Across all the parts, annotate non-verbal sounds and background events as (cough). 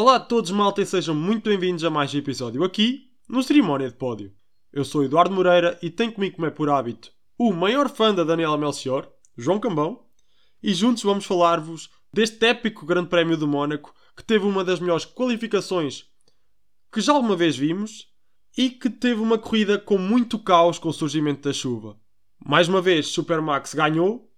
Olá a todos, malta, e sejam muito bem-vindos a mais um episódio aqui no Cerimónia de Pódio. Eu sou Eduardo Moreira e tenho comigo, como é por hábito, o maior fã da Daniela Melchior, João Cambão, e juntos vamos falar-vos deste épico Grande Prémio do Mónaco que teve uma das melhores qualificações que já alguma vez vimos e que teve uma corrida com muito caos com o surgimento da chuva. Mais uma vez, Supermax ganhou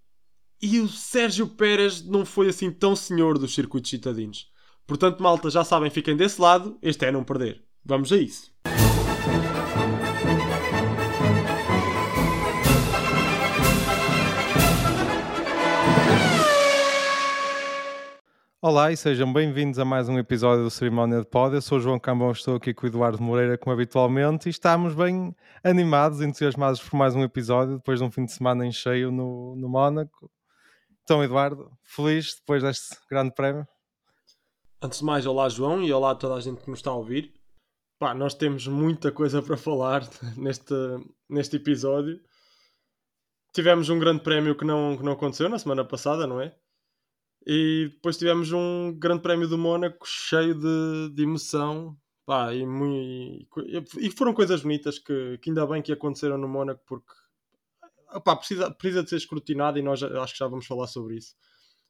e o Sérgio Pérez não foi assim tão senhor dos circuitos citadinos. Portanto, malta, já sabem, fiquem desse lado, este é não perder. Vamos a isso. Olá e sejam bem-vindos a mais um episódio do Cerimónia de Pod. Eu sou o João Cambão, estou aqui com o Eduardo Moreira, como habitualmente, e estamos bem animados, entusiasmados por mais um episódio, depois de um fim de semana em cheio no, no Mónaco. Então, Eduardo, feliz depois deste grande prémio? Antes de mais, olá João e olá a toda a gente que nos está a ouvir. Pá, nós temos muita coisa para falar (laughs) neste, neste episódio. Tivemos um grande prémio que não, que não aconteceu na semana passada, não é? E depois tivemos um grande prémio do Mónaco cheio de, de emoção. Pá, e, e foram coisas bonitas que, que ainda bem que aconteceram no Mónaco porque opá, precisa, precisa de ser escrutinado e nós acho que já vamos falar sobre isso.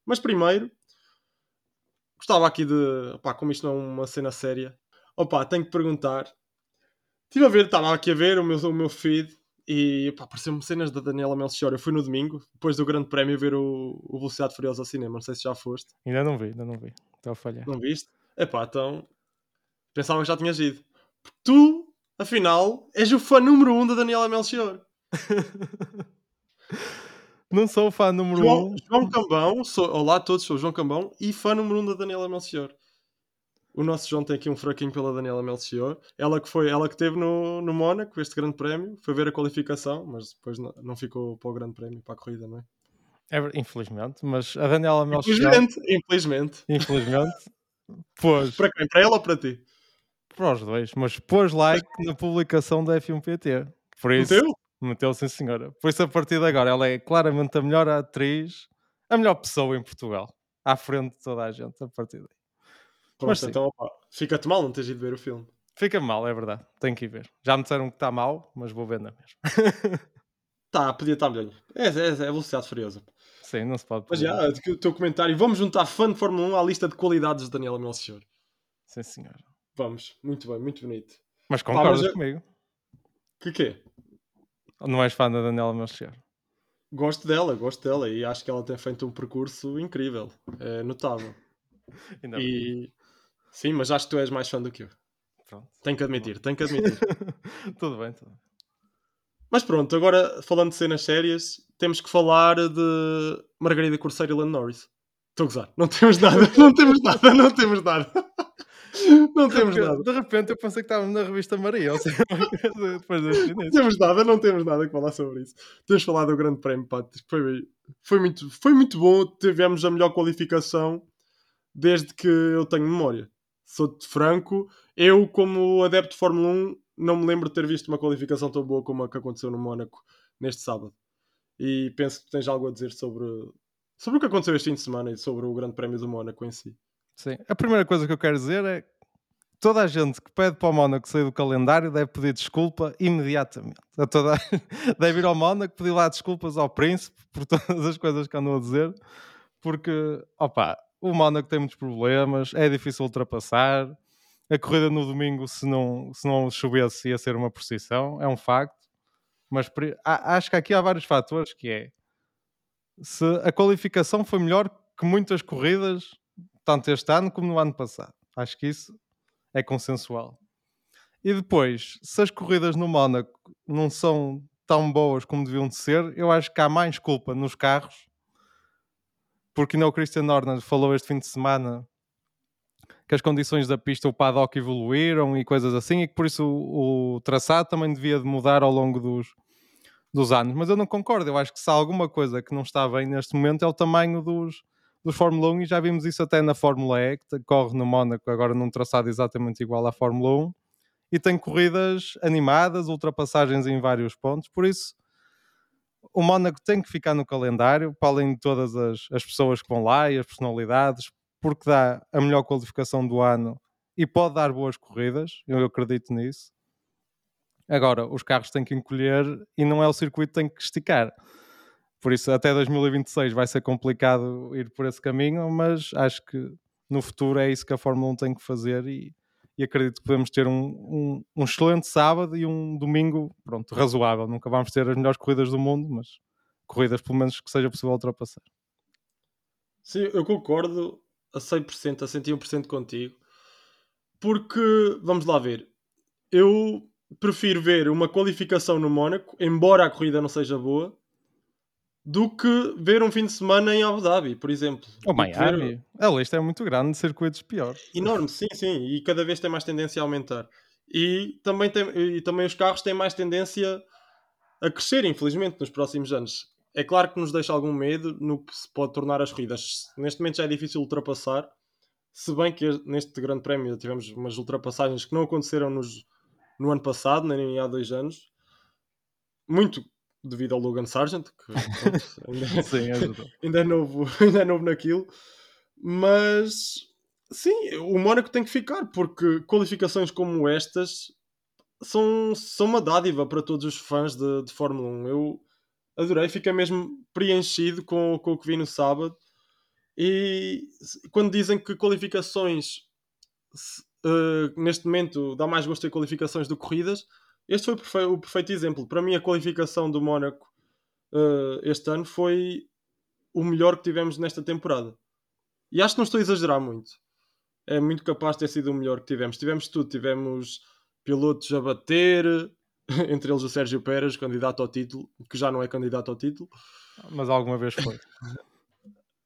Mas primeiro, gostava aqui de. Opá, como isto não é uma cena séria, opá, tenho que perguntar. Estive a ver, estava aqui a ver o meu, o meu feed e apareceu-me cenas da Daniela Melchior. Eu fui no domingo, depois do Grande Prémio, ver o, o Velocidade Furiosa ao cinema. Não sei se já foste. Ainda não vi, ainda não vi. Estou a falhar. Não viste? Epá, então. Pensava que já tinhas ido. Porque tu, afinal, és o fã número um da Daniela Melchior. (laughs) não sou o fã número João, um. João Cambão, sou, olá a todos, sou o João Cambão e fã número um da Daniela Melchior. O nosso João tem aqui um fraquinho pela Daniela Melchior. Ela que foi, ela que teve no, no Mónaco, este grande prémio, foi ver a qualificação, mas depois não, não ficou para o grande prémio, para a corrida, não é? é infelizmente, mas a Daniela Melchior. Infelizmente, infelizmente. Infelizmente. (laughs) Pois. para quem? Para ela ou para ti? Para os dois, mas pôs like na publicação da F1PT. Por isso, Meteu? Meteu, sim senhora. Por isso, a partir de agora, ela é claramente a melhor atriz, a melhor pessoa em Portugal. À frente de toda a gente, a partir daí. Pronto, Mas, então, fica-te mal não teres ido ver o filme. Fica mal, é verdade. Tenho que ir ver. Já me disseram que está mal, mas vou ver na mesma. (laughs) tá, podia estar melhor. É, é, é velocidade furiosa. Sim, não se pode. Mas já, o teu comentário. Vamos juntar fã de Fórmula 1 à lista de qualidades de Daniela Melchior. Sim, senhor. Vamos, muito bem, muito bonito. Mas concordas mas comigo? Que quê? Não és fã da Daniela Melchior? Gosto dela, gosto dela e acho que ela tem feito um percurso incrível. É notável. (laughs) Ainda e... Bem. Sim, mas acho que tu és mais fã do que eu. Pronto. Tenho que admitir, tenho que admitir. (laughs) tudo bem, tudo bem. Mas pronto, agora falando de cenas sérias, temos que falar de Margarida Corseiro e Lando Norris. Estou a gozar. Não temos nada, (laughs) não temos nada, não temos nada. (laughs) Não de temos repente, nada. De repente eu pensei que estávamos na revista Maria. Ou seja, (laughs) depois não temos nada, não temos nada que falar sobre isso. Temos falado do Grande Prémio, pá. Foi, foi, muito, foi muito bom. Tivemos a melhor qualificação desde que eu tenho memória. Sou-te franco. Eu, como adepto de Fórmula 1, não me lembro de ter visto uma qualificação tão boa como a que aconteceu no Mónaco neste sábado. E penso que tens algo a dizer sobre, sobre o que aconteceu este fim de semana e sobre o Grande Prémio do Mónaco em si. Sim. A primeira coisa que eu quero dizer é toda a gente que pede para o Mónaco sair do calendário deve pedir desculpa imediatamente. A toda... (laughs) deve ir ao Mónaco pedir lá desculpas ao príncipe por (laughs) todas as coisas que andam a dizer, porque, opa, o Mónaco tem muitos problemas, é difícil ultrapassar. A corrida no domingo, se não, se não chovesse, ia ser uma procissão, é um facto. Mas acho que aqui há vários fatores que é se a qualificação foi melhor que muitas corridas tanto este ano como no ano passado. Acho que isso é consensual. E depois, se as corridas no Mónaco não são tão boas como deviam de ser, eu acho que há mais culpa nos carros, porque não o Christian Horner falou este fim de semana que as condições da pista, o paddock evoluíram e coisas assim, e que por isso o, o traçado também devia de mudar ao longo dos, dos anos. Mas eu não concordo, eu acho que se há alguma coisa que não está bem neste momento é o tamanho dos, do Fórmula 1 e já vimos isso até na Fórmula E, que corre no Mónaco agora num traçado exatamente igual à Fórmula 1 e tem corridas animadas, ultrapassagens em vários pontos, por isso o Mónaco tem que ficar no calendário, para além de todas as, as pessoas que vão lá e as personalidades, porque dá a melhor qualificação do ano e pode dar boas corridas, eu acredito nisso. Agora, os carros têm que encolher e não é o circuito que tem que esticar. Por isso, até 2026 vai ser complicado ir por esse caminho, mas acho que no futuro é isso que a Fórmula 1 tem que fazer e, e acredito que podemos ter um, um, um, excelente sábado e um domingo, pronto, razoável. Nunca vamos ter as melhores corridas do mundo, mas corridas pelo menos que seja possível ultrapassar. Sim, eu concordo a 100%, a 101% contigo, porque, vamos lá ver, eu prefiro ver uma qualificação no Mónaco, embora a corrida não seja boa, do que ver um fim de semana em Abu Dhabi, por exemplo. Ou Miami. Ver... A lista é muito grande de circuitos piores. Enorme, sim, sim. E cada vez tem mais tendência a aumentar. E também, tem, e também os carros têm mais tendência a crescer, infelizmente, nos próximos anos. É claro que nos deixa algum medo no que se pode tornar as corridas. Neste momento já é difícil ultrapassar, se bem que neste Grande Prémio tivemos umas ultrapassagens que não aconteceram nos, no ano passado, nem há dois anos. Muito devido ao Logan Sargent, que pronto, (laughs) ainda, sim, (laughs) ainda, é novo, (laughs) ainda é novo naquilo. Mas sim, o Mónaco tem que ficar, porque qualificações como estas são, são uma dádiva para todos os fãs de, de Fórmula 1. Eu adorei, fiquei mesmo preenchido com, com o que vi no sábado. E quando dizem que qualificações uh, neste momento dá mais gosto ter qualificações do que corridas, este foi o perfeito, o perfeito exemplo. Para mim, a qualificação do Mónaco uh, este ano foi o melhor que tivemos nesta temporada. E acho que não estou a exagerar muito. É muito capaz de ter sido o melhor que tivemos. Tivemos tudo. Tivemos pilotos a bater, (laughs) entre eles o Sérgio Pérez, candidato ao título, que já não é candidato ao título. Mas alguma vez foi.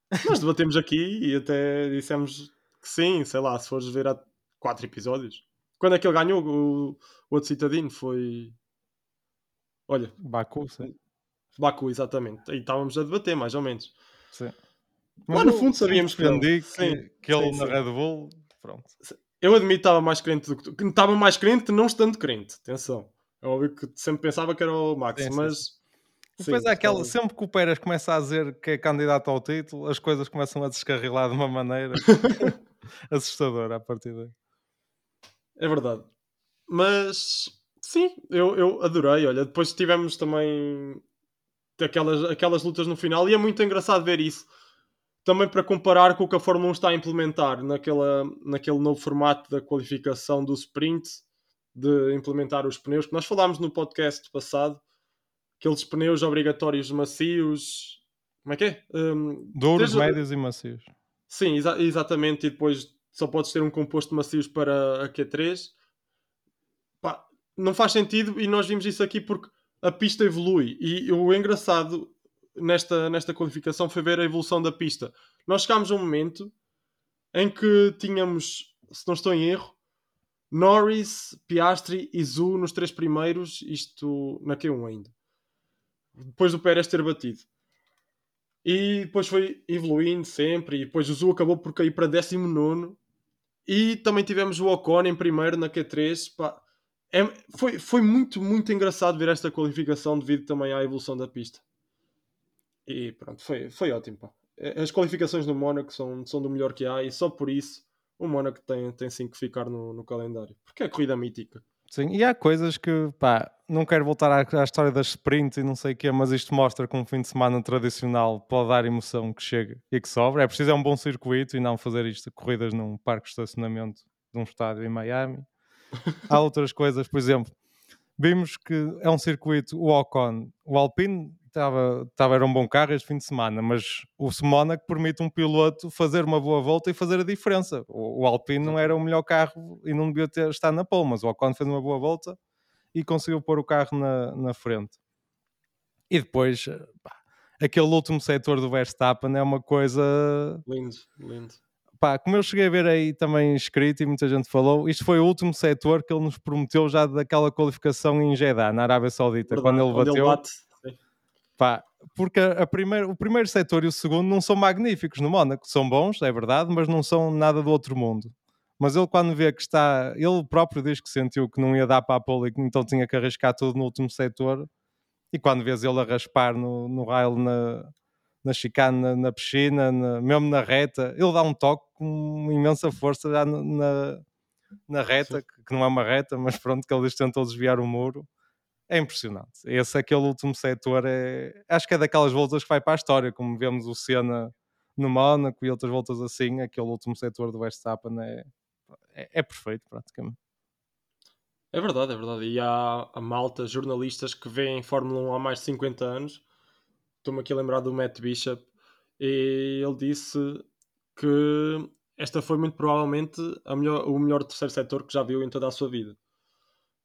(laughs) Nós debatemos aqui e até dissemos que sim, sei lá, se fores ver há quatro episódios. Quando é que ele ganhou o, o outro citadino? Foi. Olha. Baku, sim. Baku, exatamente. Aí estávamos a debater, mais ou menos. Sim. Mas Lá no fundo sabíamos que, ele, que, que ele sim, na Red Bull. Pronto. Eu admito que estava mais crente do que tu. Estava mais crente não estando crente. Atenção. É óbvio que sempre pensava que era o Max, sim, mas. Depois é aquela, sempre que o Pérez começa a dizer que é candidato ao título, as coisas começam a descarrilar de uma maneira (laughs) assustadora a partir daí. É verdade. Mas sim, eu, eu adorei. Olha, depois tivemos também aquelas, aquelas lutas no final e é muito engraçado ver isso. Também para comparar com o que a Fórmula 1 está a implementar naquela, naquele novo formato da qualificação do sprint, de implementar os pneus, que nós falámos no podcast passado, aqueles pneus obrigatórios macios. Como é que é? Um, Duros, médios e macios. Sim, exa exatamente. E depois só podes ter um composto macios para a Q3. Pá, não faz sentido e nós vimos isso aqui porque a pista evolui. E o engraçado nesta, nesta qualificação foi ver a evolução da pista. Nós chegámos a um momento em que tínhamos, se não estou em erro, Norris, Piastri e Zu nos três primeiros, isto na Q1 ainda. Depois do Pérez ter batido. E depois foi evoluindo sempre. E depois o Zu acabou por cair para 19 e também tivemos o Ocon em primeiro na Q3. Pá, é, foi, foi muito, muito engraçado ver esta qualificação devido também à evolução da pista. E pronto, foi, foi ótimo. Pá. As qualificações no Mónaco são, são do melhor que há e só por isso o Mónaco tem, tem sim que ficar no, no calendário. Porque é corrida mítica. Sim, e há coisas que, pá, não quero voltar à, à história das sprints e não sei o quê, mas isto mostra que um fim de semana tradicional pode dar emoção que chega e que sobra. É preciso é um bom circuito e não fazer isto, corridas num parque de estacionamento de um estádio em Miami. (laughs) há outras coisas, por exemplo, vimos que é um circuito, o Ocon, o Alpine estava, estava, era um bom carro este fim de semana, mas o Mónaco permite um piloto fazer uma boa volta e fazer a diferença. O, o Alpine não era o melhor carro e não devia ter, estar na pole, mas o Ocon fez uma boa volta e conseguiu pôr o carro na, na frente. E depois, pá, aquele último setor do Verstappen é uma coisa... Lindo, lindo. Pá, como eu cheguei a ver aí também escrito e muita gente falou, isto foi o último setor que ele nos prometeu já daquela qualificação em Jeddah, na Arábia Saudita, Verdade, quando ele bateu. Ele bate Pá, porque a, a primeiro, o primeiro setor e o segundo não são magníficos no Mónaco, são bons, é verdade, mas não são nada do outro mundo. Mas ele, quando vê que está, ele próprio diz que sentiu que não ia dar para a pole, então tinha que arriscar tudo no último setor. E quando vês ele a raspar no, no rail na, na chicane, na, na piscina, na, mesmo na reta. Ele dá um toque com imensa força já na, na reta, que, que, não é uma reta, mas pronto, que eles tentam desviar o muro. É impressionante. Esse aquele último setor é. Acho que é daquelas voltas que vai para a história, como vemos o Senna no Mónaco e outras voltas assim. Aquele último setor do Verstappen é, é, é perfeito, praticamente. É verdade, é verdade. E há a malta, jornalistas que veem Fórmula 1 há mais de 50 anos. Estou-me aqui a lembrar do Matt Bishop. E ele disse que esta foi muito provavelmente melhor, o melhor terceiro setor que já viu em toda a sua vida.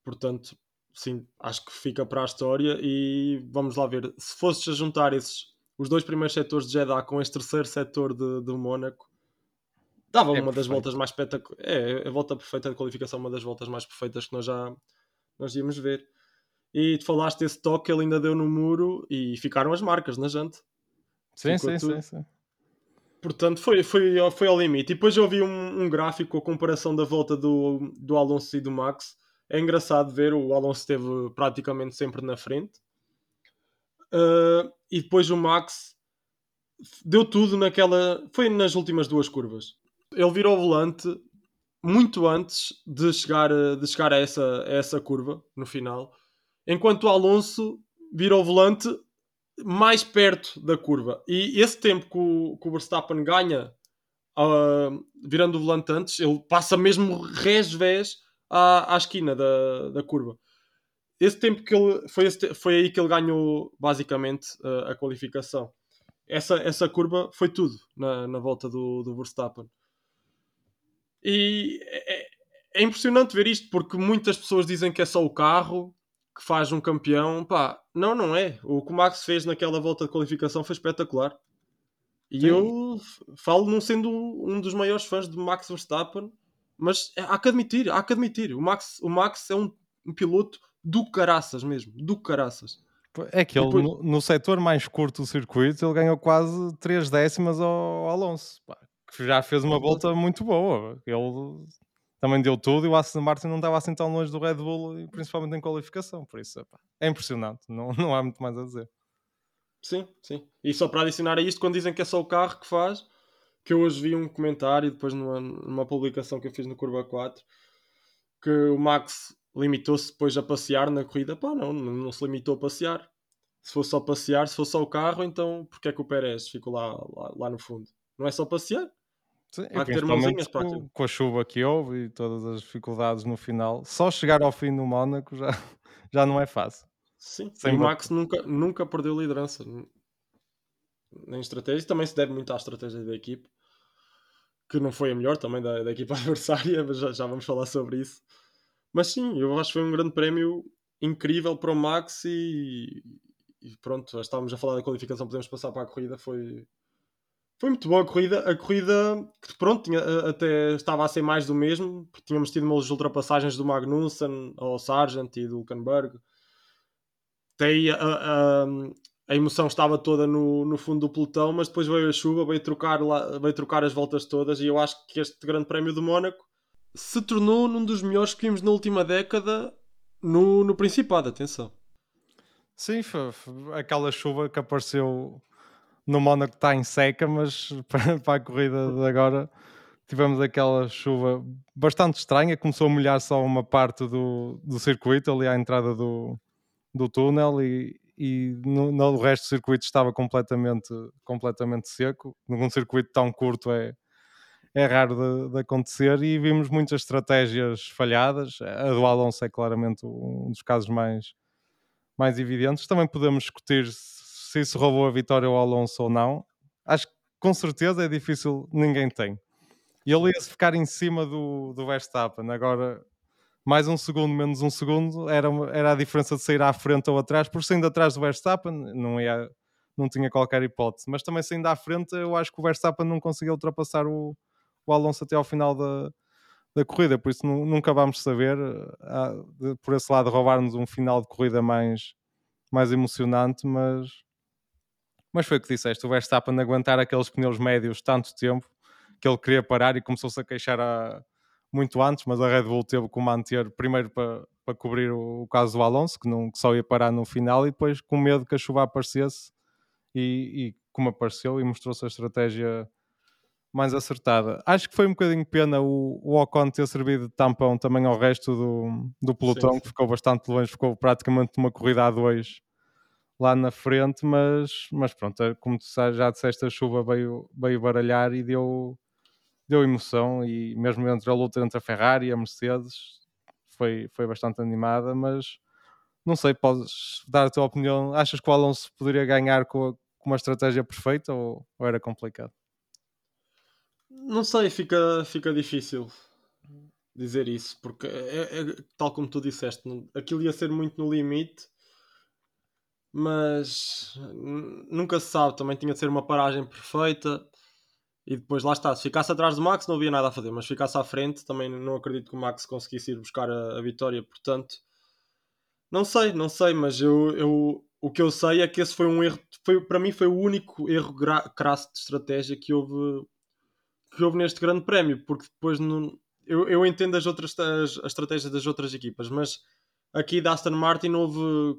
Portanto, sim, acho que fica para a história. E vamos lá ver. Se fosses a juntar esses, os dois primeiros setores de Jeddah com este terceiro setor de, de Mônaco, Dava é uma perfeito. das voltas mais espetaculares. É, a volta perfeita de qualificação, uma das voltas mais perfeitas que nós já nós íamos ver. E tu falaste desse toque que ele ainda deu no muro e ficaram as marcas na jante. Sim, sim, sim, sim, Portanto, foi, foi, foi ao limite. E depois eu vi um, um gráfico, a comparação da volta do, do Alonso e do Max. É engraçado ver, o Alonso esteve praticamente sempre na frente. Uh, e depois o Max deu tudo naquela. Foi nas últimas duas curvas ele virou o volante muito antes de chegar, de chegar a, essa, a essa curva no final, enquanto o Alonso virou o volante mais perto da curva. E esse tempo que o, que o Verstappen ganha uh, virando o volante antes, ele passa mesmo resvés à, à esquina da, da curva. Esse tempo que ele foi, esse, foi aí que ele ganhou basicamente uh, a qualificação. Essa, essa curva foi tudo na, na volta do, do Verstappen. E é, é, impressionante ver isto porque muitas pessoas dizem que é só o carro que faz um campeão. Pá, não, não é. O que o Max fez naquela volta de qualificação foi espetacular. E Sim. eu falo não sendo um dos maiores fãs de Max Verstappen, mas há que admitir, há que admitir. O Max, o Max é um, um piloto do caraças mesmo, do caraças. É que ele, Depois... no, no setor mais curto do circuito, ele ganhou quase 3 décimas ao, ao Alonso. Pá, que já fez uma volta muito boa. Ele também deu tudo e o Aston Martin não estava assim tão longe do Red Bull, principalmente em qualificação. Por isso é impressionante, não, não há muito mais a dizer. Sim, sim. E só para adicionar a isto, quando dizem que é só o carro que faz, que eu hoje vi um comentário, depois numa, numa publicação que eu fiz no Curva 4, que o Max limitou-se depois a passear na corrida. Pá, não, não se limitou a passear. Se fosse só passear, se fosse só o carro, então porque é que o Pérez ficou lá, lá, lá no fundo? Não é só passear? Sim, Há que ter mãozinhas para com, com a chuva que houve e todas as dificuldades no final, só chegar ao fim do Mónaco já, (laughs) já não é fácil. Sim, Sem o Max nunca, nunca perdeu liderança nem estratégia. Também se deve muito à estratégia da equipe, que não foi a melhor também da, da equipa (laughs) adversária, mas já, já vamos falar sobre isso. Mas sim, eu acho que foi um grande prémio incrível para o Max e, e pronto, já estávamos a falar da qualificação, podemos passar para a corrida. Foi, foi muito boa a corrida. A corrida, que pronto, tinha, até estava a ser mais do mesmo, tínhamos tido umas ultrapassagens do Magnussen ao Sargent e do Hülkenberg. Até aí a, a, a, emoção estava toda no, no fundo do pelotão, mas depois veio a chuva, veio trocar, lá, veio trocar as voltas todas. E eu acho que este Grande Prémio do Mónaco se tornou num dos melhores que vimos na última década no, no Principado. Atenção. Sim, aquela chuva que apareceu no Mónaco está em seca, mas (laughs) para, a corrida de agora tivemos aquela chuva bastante estranha, começou a molhar só uma parte do, do circuito, ali à entrada do, do túnel e, e no, no resto do circuito estava completamente, completamente seco. Num circuito tão curto é, é raro de, de, acontecer e vimos muitas estratégias falhadas. A do Alonso é claramente um dos casos mais, mais evidentes. Também podemos discutir se isso roubou a vitória ao Alonso ou não, acho que com certeza é difícil, ninguém tem. E ele ia-se ficar em cima do, do Verstappen. Agora, mais um segundo, menos um segundo, era, era a diferença de sair à frente ou atrás. Por saindo atrás do Verstappen, não, ia, não tinha qualquer hipótese. Mas também saindo à frente, eu acho que o Verstappen não conseguiu ultrapassar o, o Alonso até ao final da, da corrida. Por isso, nunca vamos saber. Ah, por esse lado, roubar-nos um final de corrida mais, mais emocionante, mas mas foi o que disseste, o Verstappen aguentar aqueles pneus médios tanto tempo que ele queria parar e começou-se a queixar a, muito antes, mas a Red Bull teve que manter primeiro para, para cobrir o, o, caso do Alonso, que, não, que só ia parar no final, e depois com medo que a chuva aparecesse e, como apareceu e mostrou-se a estratégia mais acertada. Acho que foi um bocadinho pena o, o Ocon ter servido de tampão também ao resto do, do pelotão, sim. que ficou bastante longe, ficou praticamente uma corrida a dois lá na frente, mas, mas pronto, é, como tu já disseste, a chuva veio, veio baralhar e deu, deu emoção, e mesmo entre a luta entre a Ferrari e a Mercedes foi, foi bastante animada, mas não sei, podes dar a tua opinião, achas que o Alonso poderia ganhar com, a, com uma estratégia perfeita ou, ou era complicado? Não sei, fica, fica difícil dizer isso, porque é, é, tal como tu disseste, aquilo ia ser muito no limite, mas nunca se sabe, também tinha de ser uma paragem perfeita. E depois lá está, se ficasse atrás do Max não havia nada a fazer, mas se ficasse à frente também não acredito que o Max conseguisse ir buscar a, a vitória, portanto não sei, não sei, mas eu, eu o que eu sei é que esse foi um erro, foi, para mim foi o único erro crasso de estratégia que houve que houve neste grande prémio, porque depois eu, eu entendo as outras as, as estratégias das outras equipas, mas aqui da Aston Martin houve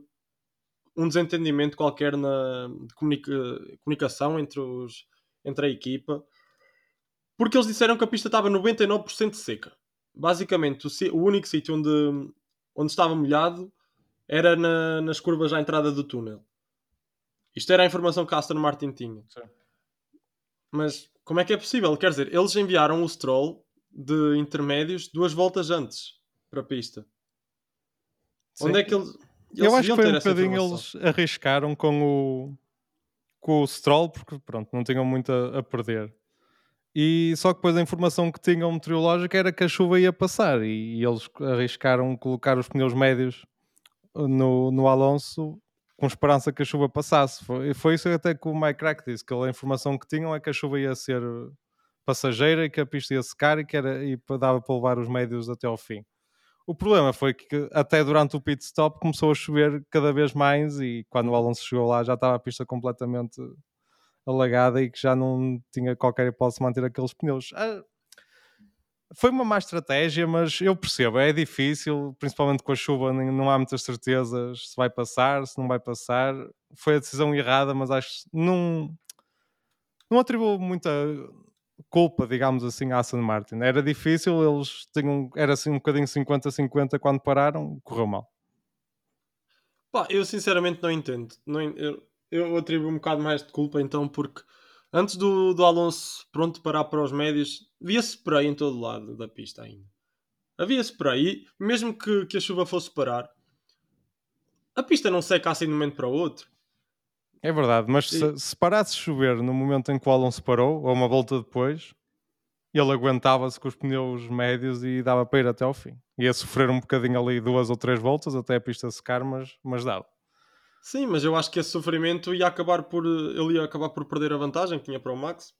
um desentendimento qualquer na comunica, comunicação entre, os, entre a equipa, porque eles disseram que a pista estava 99% seca. Basicamente, o, o único sítio onde, onde estava molhado era na, nas curvas à entrada do túnel. Isto era a informação que a Aston Martin tinha. Sim. Mas como é que é possível? Quer dizer, eles enviaram o Stroll de intermédios duas voltas antes para a pista. Sim. Onde é que eles. Eles Eu acho que foi um bocadinho eles arriscaram com o, com o Stroll, porque pronto, não tinham muito a, a, perder. E só que depois a informação que tinham meteorológica era que a chuva ia passar e, e eles arriscaram colocar os pneus médios no, no Alonso com esperança que a chuva passasse. Foi, foi isso até que o Mike Crack disse, que a informação que tinham é que a chuva ia ser passageira e que a pista ia secar e que era, e dava para levar os médios até ao fim. O problema foi que até durante o pit stop começou a chover cada vez mais e quando o Alonso chegou lá já estava a pista completamente alagada e que já não tinha qualquer hipótese de manter aqueles pneus. Ah, foi uma má estratégia, mas eu percebo, é difícil, principalmente com a chuva, não há muitas certezas se vai passar, se não vai passar. Foi a decisão errada, mas acho que não, não atribuo muita culpa, digamos assim, à Aston Martin. Era difícil, eles tinham, era assim um bocadinho 50-50 quando pararam, correu mal. Pá, eu sinceramente não entendo. Não, eu, eu atribuo um bocado mais de culpa então, porque Antes do, do Alonso pronto parar para os médios, havia spray em todo lado da pista ainda. Havia spray, e mesmo que, que a chuva fosse parar, a pista não seca assim de um momento para o outro. É verdade, mas se, se parasse chover no momento em que o Alonso parou, ou uma volta depois, ele aguentava-se com os pneus médios e dava para ir até ao fim. Ia sofrer um bocadinho ali duas ou três voltas até a pista secar, mas, mas dava. Sim, mas eu acho que esse sofrimento ia acabar por. Ele ia acabar por perder a vantagem que tinha para o Max.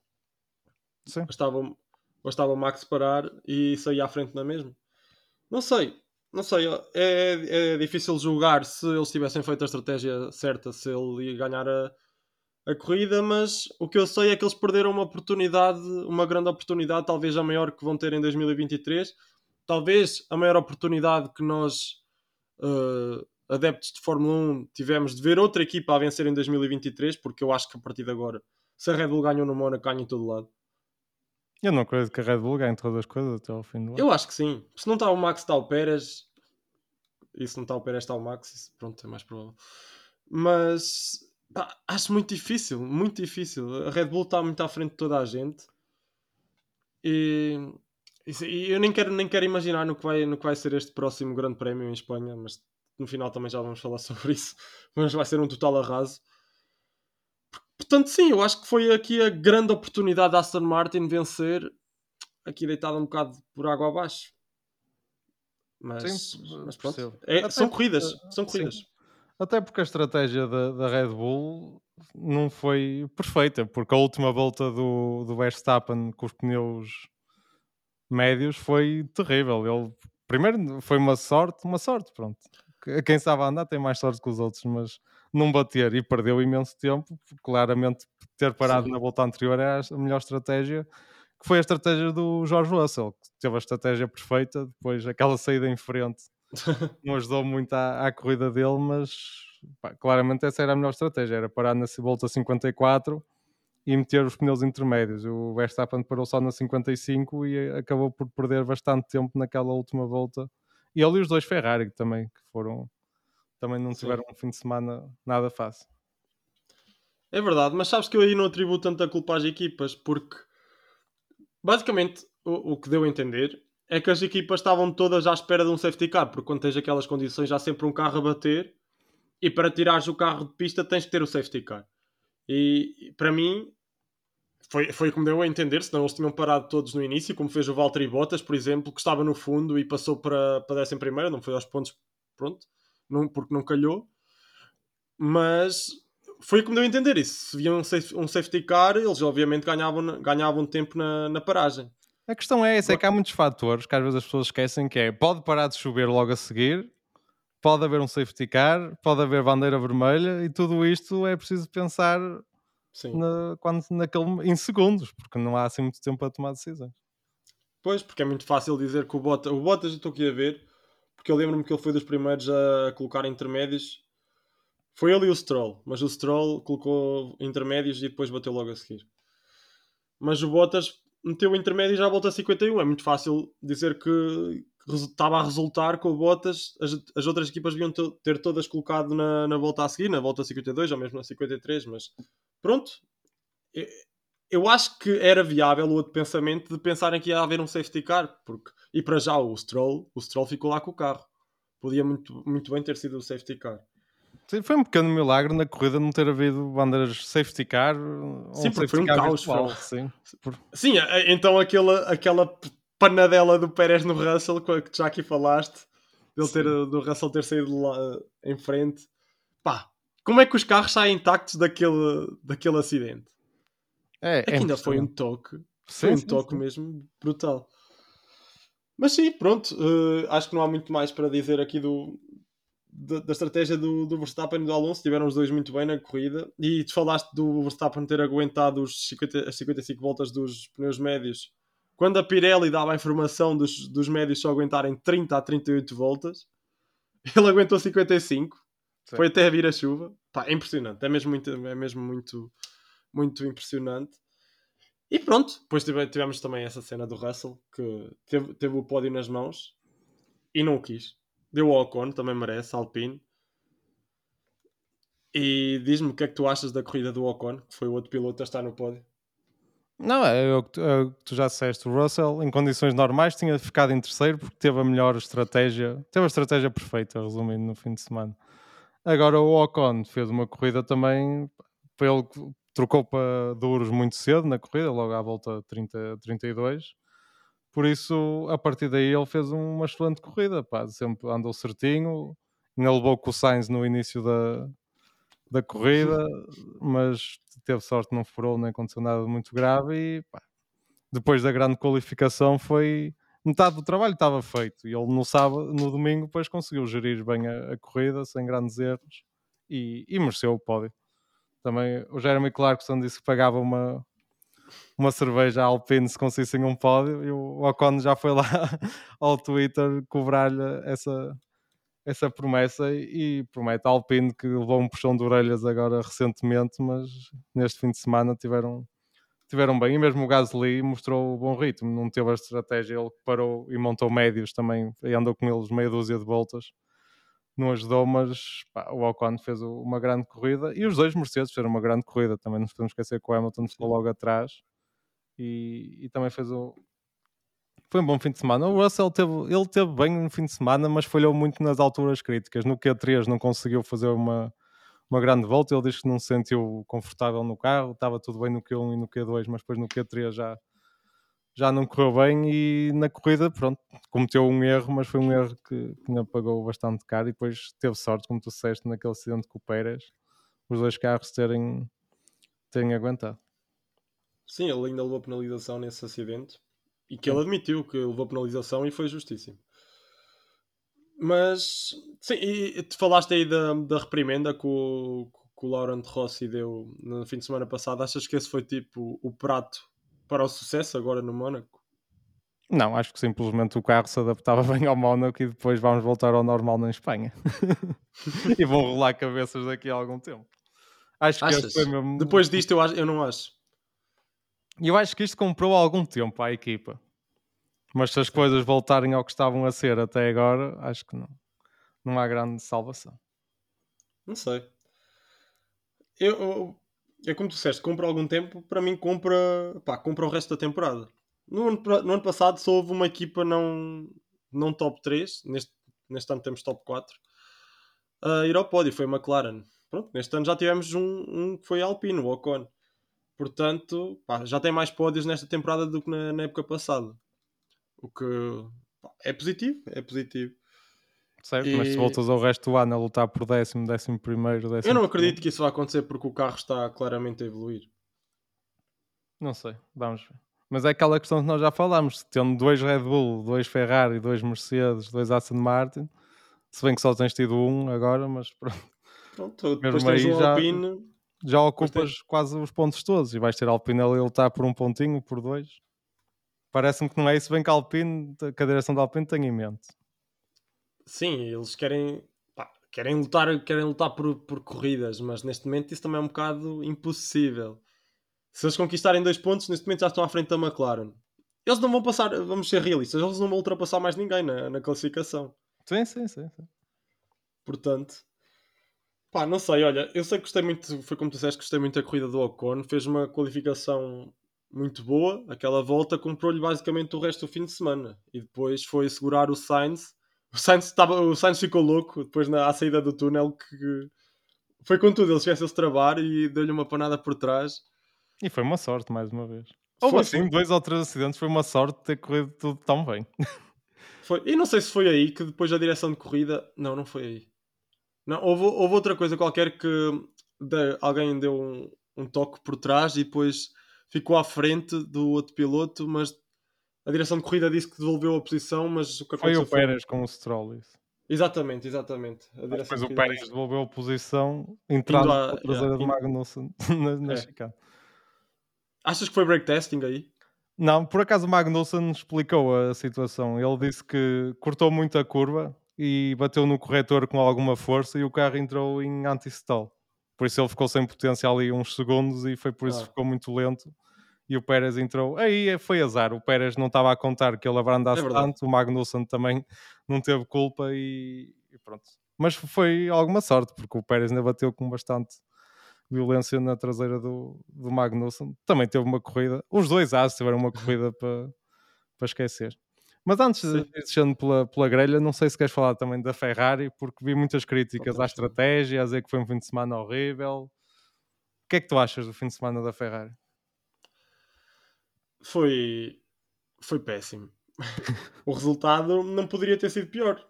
Sim. Bastava, bastava o Max parar e sair à frente na mesma. Não sei, não sei. É, é difícil julgar se eles tivessem feito a estratégia certa, se ele ia ganhar a, a corrida, mas o que eu sei é que eles perderam uma oportunidade, uma grande oportunidade, talvez a maior que vão ter em 2023. Talvez a maior oportunidade que nós. Uh, adeptos de Fórmula 1 tivemos de ver outra equipa a vencer em 2023, porque eu acho que a partir de agora, se a Red Bull ganhou no Mónaco, ganha em todo lado. Eu não acredito que a Red Bull ganhe todas as coisas até ao fim do ano. Eu acho que sim. Se não está o Max, está o Pérez. E se não está o Pérez, está o Max. Isso, pronto, é mais provável. Mas pá, acho muito difícil, muito difícil. A Red Bull está muito à frente de toda a gente. E, e eu nem quero, nem quero imaginar no que, vai, no que vai ser este próximo Grande Prémio em Espanha, mas no final também já vamos falar (laughs) sobre isso, mas vai ser um total arraso. Portanto, sim, eu acho que foi aqui a grande oportunidade da Aston Martin vencer, aqui deitado um bocado por água abaixo. Mas, sim, mas pronto, é, são corridas, são corridas. Sim. Até porque a estratégia da, da, Red Bull não foi perfeita, porque a última volta do, do Verstappen com os pneus médios foi terrível. Ele primeiro foi uma sorte, uma sorte, pronto quem sabe andar tem mais sorte que os outros, mas não bater e perdeu imenso tempo, claramente ter parado Sim. na volta anterior é a melhor estratégia, que foi a estratégia do George Russell, que teve a estratégia perfeita, depois aquela saída em frente (laughs) não ajudou muito à, à corrida dele, mas pá, claramente essa era a melhor estratégia, era parar na volta 54 e meter os pneus intermédios. O Verstappen parou só na 55 e acabou por perder bastante tempo naquela última volta. E ele e os dois Ferrari também, que foram também não tiveram um fim de semana nada fácil. É verdade, mas sabes que eu aí não atribuo tanta culpa às equipas, porque basicamente o, o que deu a entender é que as equipas estavam todas à espera de um safety car, porque quando tens aquelas condições há sempre um carro a bater e para tirares o carro de pista tens que ter o safety car. E para mim foi, foi como deu a entender, senão eles tinham parado todos no início, como fez o Valtteri Bottas, por exemplo, que estava no fundo e passou para, para décima primeira, não foi aos pontos, pronto, não, porque não calhou. Mas foi como deu a entender isso. Se via um, safe, um safety car, eles obviamente ganhavam, ganhavam tempo na, na paragem. A questão é essa, é que há muitos fatores que às vezes as pessoas esquecem que é, pode parar de chover logo a seguir, pode haver um safety car, pode haver bandeira vermelha e tudo isto é preciso pensar na, quando, naquele, em segundos, porque não há assim muito tempo para tomar decisões. Pois, porque é muito fácil dizer que o Bottas, o Bottas eu estou aqui a ver, porque eu lembro-me que ele foi dos primeiros a colocar intermédios. Foi ele e o Stroll, mas o Stroll colocou intermédios e depois bateu logo a seguir. Mas o Bottas meteu intermédio e já volta a 51. É muito fácil dizer que, estava a resultar com o Bottas. As, as outras equipas deviam ter todas colocado na, na volta a seguir, na volta a 52 ou mesmo na 53, mas pronto. Eu acho que era viável o outro pensamento de pensarem que ia haver um safety car, porque e para já o Stroll, o Stroll ficou lá com o carro. Podia muito, muito bem ter sido o safety car. Sim, foi um pequeno milagre na corrida não ter havido bandeiras safety car. Sim, porque foi um caos. Virtual, sim. sim, então aquela, aquela panadela do Pérez no Russell, que já aqui falaste, dele ter, do Russell ter saído lá em frente. Pá, como é que os carros saem intactos daquele, daquele acidente? É, é que ainda foi um toque. Sim, foi um sim, toque mesmo brutal. Mas sim, pronto. Uh, acho que não há muito mais para dizer aqui do, da, da, estratégia do, do Verstappen e do Alonso, tiveram os dois muito bem na corrida. E tu falaste do Verstappen ter aguentado os 50, as 55 voltas dos pneus médios. Quando a Pirelli dava a informação dos, dos médios só aguentarem 30 a 38 voltas, (laughs) ele aguentou 55. Sim. Foi até a vir a chuva. Pá, é impressionante. É mesmo muito, é mesmo muito, muito impressionante. E pronto, depois tivemos também essa cena do Russell que teve, teve o pódio nas mãos e não o quis Deu o Ocon, também merece, Alpine. E diz-me o que é que tu achas da corrida do Ocon, que foi o outro piloto a estar no pódio. Não, é, é o que é tu já disseste. O Russell, em condições normais, tinha ficado em terceiro porque teve a melhor estratégia, teve a estratégia perfeita, resumindo, no fim de semana. Agora o Ocon fez uma corrida também, ele trocou para duros muito cedo na corrida, logo à volta 30, 32 por isso, a partir daí, ele fez uma excelente corrida. Pá. Sempre andou certinho. Ainda levou com o Sainz no início da, da corrida, mas teve sorte, não furou, nem aconteceu nada muito grave. E pá, depois da grande qualificação, foi metade do trabalho estava feito. E ele no sábado, no domingo, depois conseguiu gerir bem a, a corrida, sem grandes erros, e, e mereceu o pódio. Também o Jeremy Clarkson disse que pagava uma, uma cerveja Alpine se conseguissem um pódio e o Ocon já foi lá (laughs) ao Twitter cobrar-lhe essa, essa promessa e promete a Alpine que levou um puxão de orelhas agora recentemente, mas neste fim de semana tiveram, tiveram bem. E mesmo o Gasly mostrou bom ritmo, não teve a estratégia, ele parou e montou médios também e andou com eles meia dúzia de voltas. Não ajudou, mas pá, o Ocon fez uma grande corrida e os dois Mercedes fizeram uma grande corrida. Também não podemos esquecer que o Hamilton ficou logo atrás e, e também fez o. Foi um bom fim de semana. O Russell teve, ele teve bem no fim de semana, mas falhou muito nas alturas críticas. No Q3 não conseguiu fazer uma, uma grande volta. Ele diz que não se sentiu confortável no carro. Estava tudo bem no Q1 e no Q2, mas depois no Q3 já, já não correu bem. E na corrida, pronto, cometeu um erro, mas foi um erro que, que ainda pagou bastante caro. E depois teve sorte, como tu disseste, naquele acidente com o Pérez, os dois carros terem, terem aguentado. Sim, ele ainda levou penalização nesse acidente e que ele admitiu que levou penalização e foi justíssimo. Mas, sim, e tu falaste aí da, da reprimenda que o, que o Laurent Rossi deu no fim de semana passado. Achas que esse foi tipo o prato para o sucesso agora no Mónaco? Não, acho que simplesmente o carro se adaptava (laughs) bem ao Mónaco e depois vamos voltar ao normal na Espanha. (laughs) e vão rolar cabeças daqui a algum tempo. Acho que foi mesmo... Depois disto eu, acho, eu não acho. E eu acho que isto comprou algum tempo à equipa. Mas se as coisas voltarem ao que estavam a ser até agora, acho que não, não há grande salvação. Não sei. Eu, eu- é como tu disseste, compra algum tempo, para mim compra, pá, compra o resto da temporada. No ano, no ano passado só houve uma equipa não, não top 3, neste, neste ano temos top 4, a ir ao pódio, foi a McLaren. Pronto, neste ano já tivemos um, um que foi a Alpine, o Ocon. Portanto, pá, já tem mais pódios nesta temporada do que na, na época passada. O que pá, é positivo, é positivo. Certo? Mas se E- voltas ao resto do ano a lutar por décimo, décimo primeiro, décimo Eu não acredito que isso vá acontecer porque o carro está claramente a evoluir. Não sei, vamos ver. Mas é aquela questão que nós já falámos: tendo dois Red Bull, dois Ferrari, dois Mercedes, dois Aston Martin, se bem que só tens tido um agora, mas pronto, Pronto, depois Mesmo temos aí um já- Alpine. já ocupas tens- quase os pontos todos e vais ter Alpine ali a lutar por um pontinho, por dois. Parece-me que não é isso, bem que a Alpine, que a direção da Alpine tem em mente. Sim, eles querem, pá, querem lutar, querem lutar por, por corridas, mas neste momento isso também é um bocado impossível. Se eles conquistarem dois pontos, neste momento já estão à frente da McLaren. Eles não vão passar, vamos ser realistas, eles não vão ultrapassar mais ninguém na, na classificação. Sim, sim, sim. sim. Portanto, pá, não sei, olha, eu sei que gostei muito, foi como tu disseste, gostei muito da corrida do Ocon, fez uma qualificação muito boa, aquela volta comprou-lhe basicamente o resto do fim de semana e depois foi segurar o Sainz. O Sainz, estava, o Sainz ficou louco depois na à saída do túnel que foi com tudo, ele esqueceu-se de travar e deu-lhe uma panada por trás. E foi uma sorte, mais uma vez. Ou Foi, assim, dois ou três acidentes, foi uma sorte ter corrido tudo tão bem. (laughs) Foi. E não sei se foi aí que depois a direção de corrida. Não, não foi aí. Não, houve, houve outra coisa qualquer que de- alguém deu um, um toque por trás e depois ficou à frente do outro piloto, mas a direção de corrida disse que devolveu a posição, mas o que Foi o Pérez com o Stroll. Isso. Exatamente, exatamente. A Depois de o Pérez disse- devolveu a posição, entrando à- na traseira yeah, indo- Magnussen (laughs) na, na É. chicane. Achas que foi break testing aí? Não, por acaso o Magnussen explicou a situação. Ele disse que cortou muito a curva e bateu no corretor com alguma força e o carro entrou em anti-stall. Por isso ele ficou sem potência ali uns segundos e foi por isso Ah. que ficou muito lento. E o Pérez entrou. Aí foi azar. O Pérez não estava a contar que ele abrandasse É tanto. O Magnussen também não teve culpa e, e pronto. Mas foi alguma sorte, porque o Pérez ainda bateu com bastante violência na traseira do, do Magnussen. Também teve uma corrida. Os dois As tiveram uma corrida para, para esquecer. Mas antes de Sim. ir descendo pela, pela grelha, não sei se queres falar também da Ferrari, porque vi muitas críticas à estratégia, a dizer que foi um fim de semana horrível. O que é que tu achas do fim de semana da Ferrari? Foi. Foi péssimo. o resultado não poderia ter sido pior.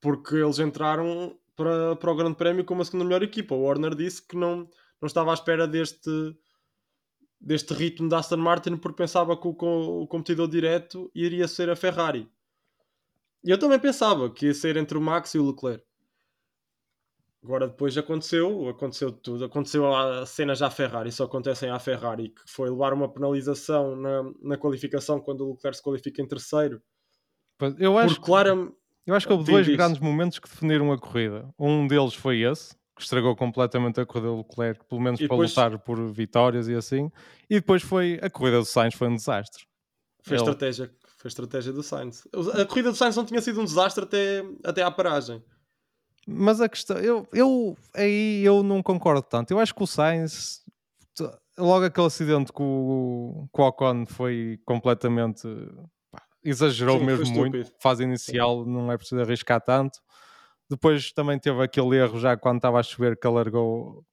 Porque eles entraram para, para o Grande Prémio como a segunda melhor equipa. O Warner disse que não, não estava à espera deste, deste ritmo da Aston Martin porque pensava que o, o competidor direto iria ser a Ferrari. E eu também pensava que ia ser entre o Max e o Leclerc. Agora depois aconteceu, aconteceu tudo. Aconteceu a cenas à Ferrari, só acontecem à Ferrari, que foi levar uma penalização na, na qualificação quando o Leclerc se qualifica em terceiro. Eu acho, Por clara, eu acho que houve dois grandes momentos que definiram a corrida. Um deles foi esse, que estragou completamente a corrida do Leclerc, pelo menos E para depois- lutar por vitórias e assim. E depois foi a corrida do Sainz, foi um desastre. Foi a Ele- estratégia, foi estratégia do Sainz. A corrida do Sainz não tinha sido um desastre até, até à paragem. Mas a questão, eu, eu aí eu não concordo tanto. Eu acho que o Sainz, logo aquele acidente com, o- com o Ocon foi completamente pá, exagerou Sim, mesmo muito. Fase inicial não é preciso arriscar tanto. Depois também teve aquele erro já quando estava a chover que alargou,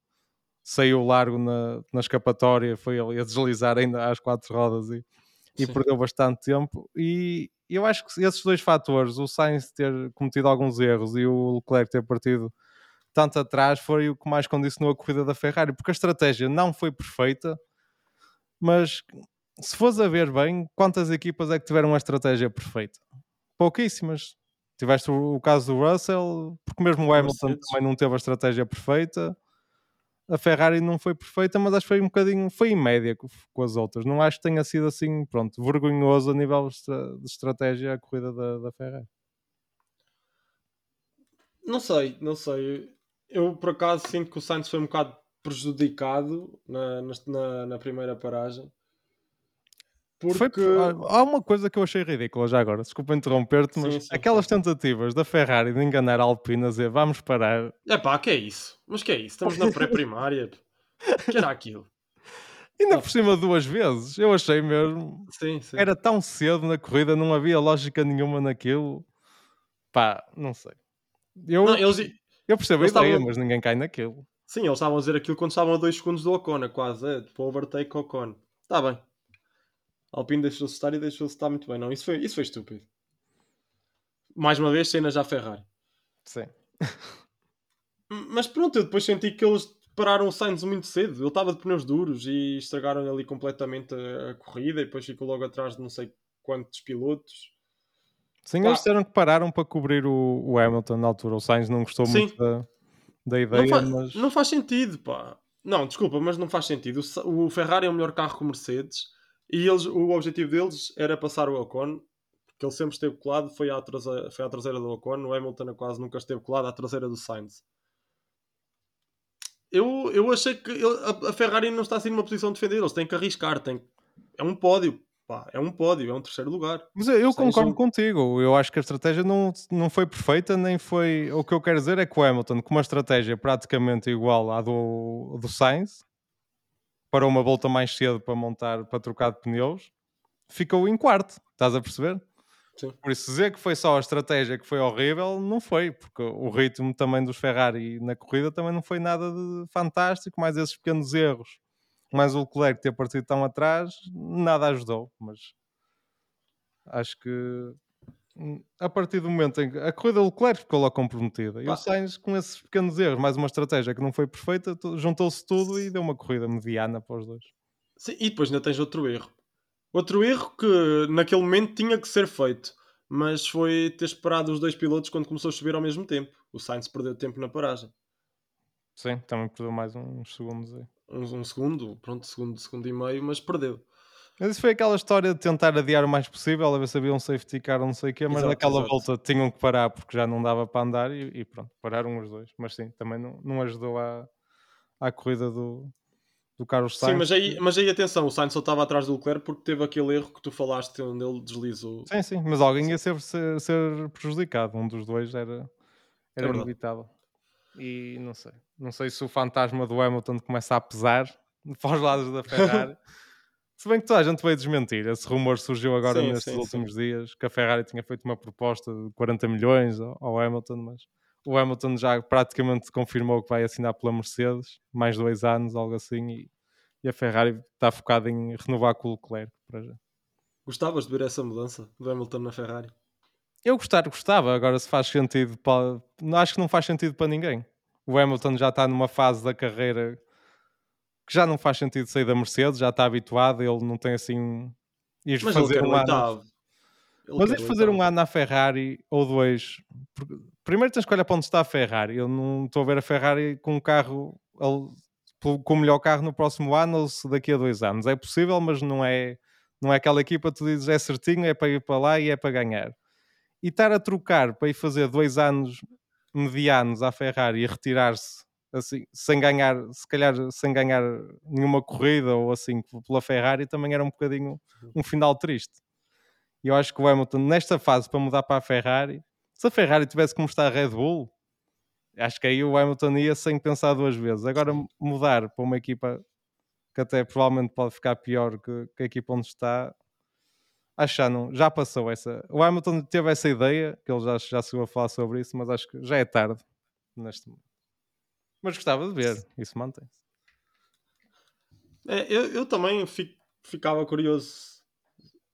saiu largo na, na escapatória, foi ali a deslizar ainda às quatro rodas e, e Sim. perdeu bastante tempo. E eu acho que esses dois fatores, o Sainz ter cometido alguns erros e o Leclerc ter partido tanto atrás, foi o que mais condicionou a corrida da Ferrari, porque a estratégia não foi perfeita, mas se fores a ver bem, quantas equipas é que tiveram uma estratégia perfeita? Pouquíssimas. Tiveste o, caso do Russell, porque mesmo o Hamilton também não teve a estratégia perfeita. A Ferrari não foi perfeita, mas acho que foi um bocadinho, foi em média com, as outras. Não acho que tenha sido assim, pronto, vergonhoso a nível de estratégia a corrida da, da Ferrari. Não sei, não sei. Eu por acaso sinto que o Sainz foi um bocado prejudicado na, na, na primeira paragem. Foi, Porque. há uma coisa que eu achei ridícula já agora, desculpa interromper-te, mas Sim, sim, aquelas tentativas da Ferrari de enganar a Alpine a dizer vamos parar, É pá, que é isso? Mas que é isso? Estamos na pré-primária. (laughs) que era aquilo? ainda Ah. por cima duas vezes, eu achei mesmo, Sim, sim. era tão cedo na corrida, não havia lógica nenhuma naquilo, pá, não sei. Eu, Não, eles, eu percebo a eles ideia, estavam- mas ninguém cai naquilo. sim, eles estavam a dizer aquilo quando estavam a 2 segundos do Ocon, é quase. É, tipo, overtake Ocon. Está bem. Alpine deixou-se estar e deixou-se estar muito bem. Não, isso foi, isso foi estúpido. Mais uma vez, cenas já Ferrari. Sim. Mas pronto, eu depois senti que eles pararam o Sainz muito cedo. Ele estava de pneus duros e estragaram ali completamente a, a corrida e depois ficou logo atrás de não sei quantos pilotos. Sim, eles disseram que pararam para cobrir o, o Hamilton na altura. O Sainz não gostou Sim. muito da, da Não, ideia, fa- mas não faz sentido, pá. Não, desculpa, mas não faz sentido. O, o Ferrari é o melhor carro que o Mercedes e eles, o objetivo deles era passar o Ocon, porque ele sempre esteve colado, foi à, traseira, foi à traseira do Ocon. O Hamilton quase nunca esteve colado à traseira do Sainz. Eu, eu achei que ele- a, a Ferrari não está assim numa posição de defender, eles têm que arriscar. Têm, é um pódio, pá, é um pódio, é um terceiro lugar. Mas eu, Sem concordo contigo. Eu acho que a estratégia não, não foi perfeita, nem foi. O que eu quero dizer é que o Hamilton, com uma estratégia praticamente igual à do, do Sainz, para uma volta mais cedo para montar, para trocar de pneus, ficou em quarto. Estás a perceber? Sim. Por isso, dizer que foi só a estratégia que foi horrível, não foi, porque o ritmo também dos Ferrari na corrida também não foi nada de fantástico, mais esses pequenos erros, mais o Leclerc ter partido tão atrás, nada ajudou, mas acho que a partir do momento em que a corrida do Leclerc ficou lá comprometida e Pá. o Sainz com esses pequenos erros, mais uma estratégia que não foi perfeita, juntou-se tudo e deu uma corrida mediana para os dois. Sim, e depois ainda tens outro erro. Outro erro que naquele momento tinha que ser feito, mas foi ter esperado os dois pilotos quando começou a chover ao mesmo tempo. O Sainz perdeu tempo na paragem. Sim, também perdeu mais uns segundos aí. Um, um segundo, pronto, segundo, segundo e meio, mas perdeu. Mas isso foi aquela história de tentar adiar o mais possível, a ver se havia um safety car ou não sei o quê, mas Exato, naquela exato. volta tinham que parar porque já não dava para andar e, e pronto, pararam os dois. Mas sim, também não, não ajudou à, à corrida do, do Carlos Sainz. Sim, mas aí, mas aí atenção, o Sainz só estava atrás do Leclerc porque teve aquele erro que tu falaste onde ele deslizou. Sim, sim, mas alguém ia ser, ser, ser prejudicado, um dos dois era, era É inevitável. E não sei, não sei se o fantasma do Hamilton começa a pesar (laughs) para os lados da Ferrari. (laughs) se bem que toda a gente veio desmentir, esse rumor surgiu agora Sim, nestes sim, últimos dias que a Ferrari tinha feito uma proposta de 40 milhões ao, Hamilton, mas o Hamilton já praticamente confirmou que vai assinar pela Mercedes mais dois anos, algo assim, e, e a Ferrari está focada em renovar com o Leclerc para já. Gostavas de ver essa mudança do Hamilton na Ferrari? Eu gostar, gostava, agora se faz sentido para. Acho que não faz sentido para ninguém. O Hamilton já está numa fase da carreira que já não faz sentido sair da Mercedes, já está habituado, ele não tem assim. Ir Mas fazer um ano. Mas ir fazer um ano na Ferrari ou dois. Primeiro tens que olhar para onde está a Ferrari. Eu não estou a ver a Ferrari com um carro com o melhor carro no próximo ano ou se daqui a dois anos. É possível, mas não é, não é aquela equipa que tu dizes é certinho, é para ir para lá e é para ganhar. E estar a trocar para ir fazer dois anos medianos à Ferrari e retirar-se assim, sem ganhar, se calhar sem ganhar nenhuma corrida ou assim pela Ferrari, também era um bocadinho um final triste. E eu acho que o Hamilton, nesta fase, para mudar para a Ferrari, se a Ferrari tivesse como está a Red Bull, acho que aí o Hamilton ia sem pensar duas vezes. Agora mudar para uma equipa que até provavelmente pode ficar pior que, que a equipa onde está, acho que já, não, já passou essa. O Hamilton teve essa ideia, que ele já, já chegou a falar sobre isso, mas acho que já é tarde neste momento. Mas gostava de ver, isso mantém-se. É, eu, eu também fi- ficava curioso.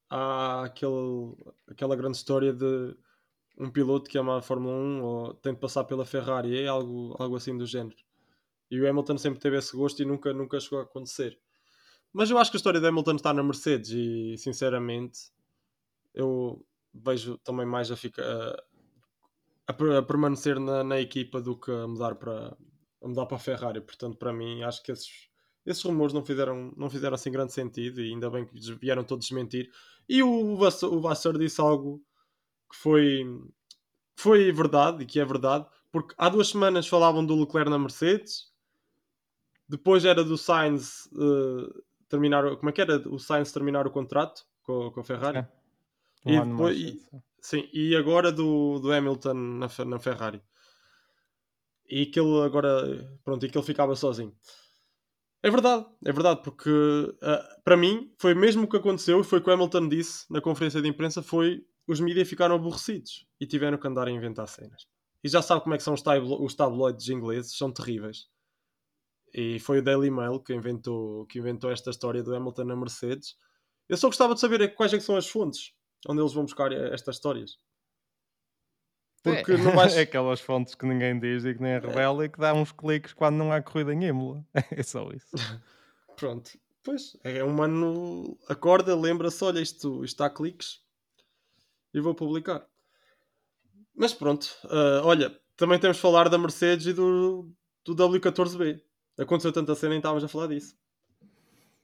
Há aquele, aquela grande história de um piloto que ama a Fórmula 1 ou tem de passar pela Ferrari, é algo, algo assim do género. E o Hamilton sempre teve esse gosto e nunca, nunca chegou a acontecer. Mas eu acho que a história do Hamilton está na Mercedes e, sinceramente, eu vejo também mais a, ficar, a, a permanecer na, na equipa do que a mudar para, a mudar para a Ferrari. Portanto, para mim, acho que esses, esses rumores não fizeram, não fizeram assim grande sentido e ainda bem que vieram todos desmentir. E o Vassar, o Vassar disse algo que foi, foi verdade e que é verdade, porque há duas semanas falavam do Leclerc na Mercedes, depois era do Sainz eh, terminar, como é que era? O Sainz terminar o contrato com, com a Ferrari. É. E Um mais depois- cedo, sim. E agora do, do Hamilton na, na Ferrari. E que ele agora, pronto, e que ele ficava sozinho. É verdade, é verdade, porque ah, para mim foi mesmo o que aconteceu e foi o que o Hamilton disse na conferência de imprensa: foi os mídias ficaram aborrecidos e tiveram que andar a inventar cenas. E já sabe como é que são os, tablo os tabloides ingleses, são terríveis. E foi o Daily Mail que inventou, que inventou esta história do Hamilton na Mercedes. Eu só gostava de saber é quais é são as fontes onde eles vão buscar estas histórias. Porque é, não vais. é (laughs) aquelas fontes que ninguém diz e que nem revela e que dá uns cliques quando não há corrida em Imola. (laughs) É só isso. (laughs) Pronto. Pois, é um mano acorda, lembra-se, olha, isto, isto está a cliques e vou publicar. Mas pronto, ah, olha, também temos de falar da Mercedes e do, do W14B. Aconteceu tanta cena e nem estávamos a falar disso.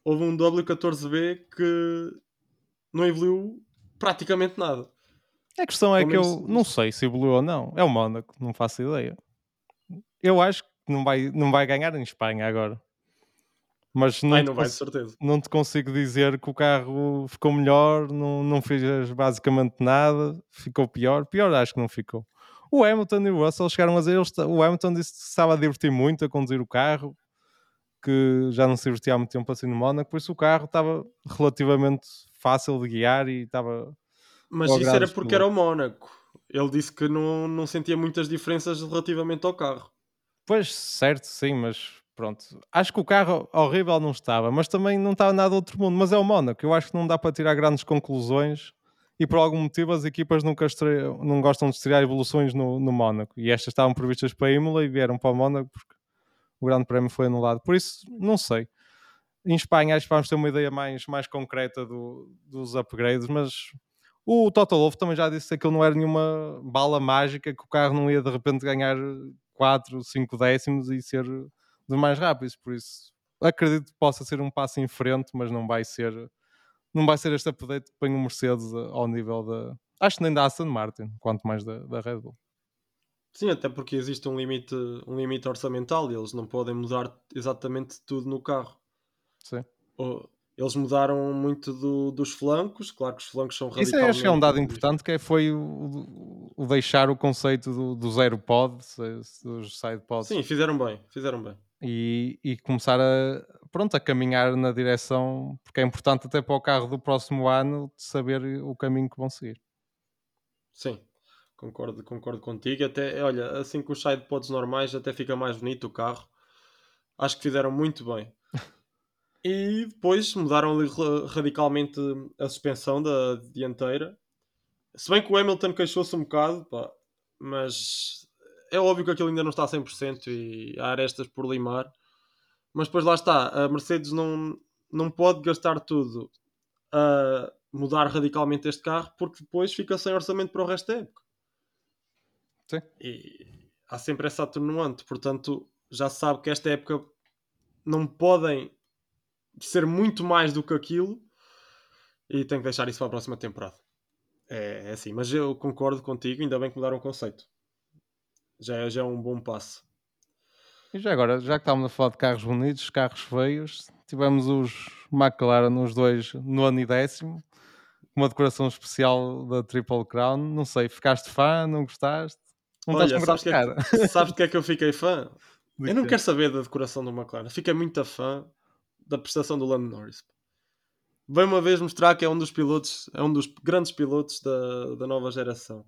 Houve um W14B que não evoluiu praticamente nada. A questão é Pelo que eu não sei se evoluiu ou não. É o Mónaco, não faço ideia. Eu acho que não vai, não vai ganhar em Espanha agora. Mas não, Ai, te não vai, não te consigo dizer que o carro ficou melhor, não, não fez basicamente nada, ficou pior. Pior acho que não ficou. O Hamilton e o Russell chegaram a dizer, eles- o Hamilton disse que se estava a divertir muito a conduzir o carro, que já não se divertia há muito tempo assim no Mónaco, por isso o carro estava relativamente fácil de guiar e estava Mas isso era porque era o Mónaco. Ele disse que não, não sentia muitas diferenças relativamente ao carro. Pois, certo, sim, mas pronto. Acho que o carro horrível não estava, mas também não estava nada outro mundo. Mas é o Mónaco, eu acho que não dá para tirar grandes conclusões e por algum motivo as equipas nunca não gostam de estrear evoluções no, no Mónaco. E estas estavam previstas para a Imola e vieram para o Mónaco porque o Grande Prémio foi anulado. Por isso, não sei. Em Espanha acho que vamos ter uma ideia mais, mais concreta do- dos upgrades, mas o Toto Wolff também já disse que aquilo não era nenhuma bala mágica, que o carro não ia de repente ganhar 4, 5 décimos e ser dos mais rápidos. Por isso, acredito que possa ser um passo em frente, mas não vai ser, não vai ser este update que põe o Mercedes a- ao nível da. Acho que nem da Aston Martin, quanto mais da, da Red Bull. Sim, até porque existe um limite, um limite orçamental e eles não podem mudar exatamente tudo no carro. Sim. Ou- Eles mudaram muito do- dos flancos, claro que os flancos são Isso radicalmente... é, acho que é um dado importante que é- foi o, o deixar o conceito do, do zero pod, dos side pods, Sim, fizeram bem, fizeram bem. e, e começar a, pronto, a caminhar na direção, porque é importante até para o carro do próximo ano de saber o caminho que vão seguir. Sim, concordo, concordo contigo. Até, olha, assim com os sidepods normais até fica mais bonito o carro. Acho que fizeram muito bem. E depois mudaram ali ra- radicalmente a suspensão da dianteira. Se bem que o Hamilton queixou-se um bocado, pá, mas é óbvio que aquilo ainda não está a 100% e há arestas por limar. Mas depois lá está, a Mercedes não, não pode gastar tudo a mudar radicalmente este carro porque depois fica sem orçamento para o resto da época. Sim. E há sempre essa atenuante, portanto já se sabe que esta época não podem ser muito mais do que aquilo e tem que deixar isso para a próxima temporada. É, é assim, mas eu concordo contigo, ainda bem que mudaram o conceito. Já é, já é um bom passo. E já agora, já que estávamos a falar de carros bonitos, carros feios, tivemos os McLaren, os dois, nono e décimo, uma decoração especial da Triple Crown. Não sei, ficaste fã, não gostaste? Não Olha, sabes que, grande é cara. que, sabes de que é que eu fiquei fã? (laughs) De Eu não quê? quero saber da decoração do McLaren. Fiquei muito fã da prestação do Lando Norris. Vem uma vez mostrar que é um dos pilotos, é um dos grandes pilotos da, da nova geração.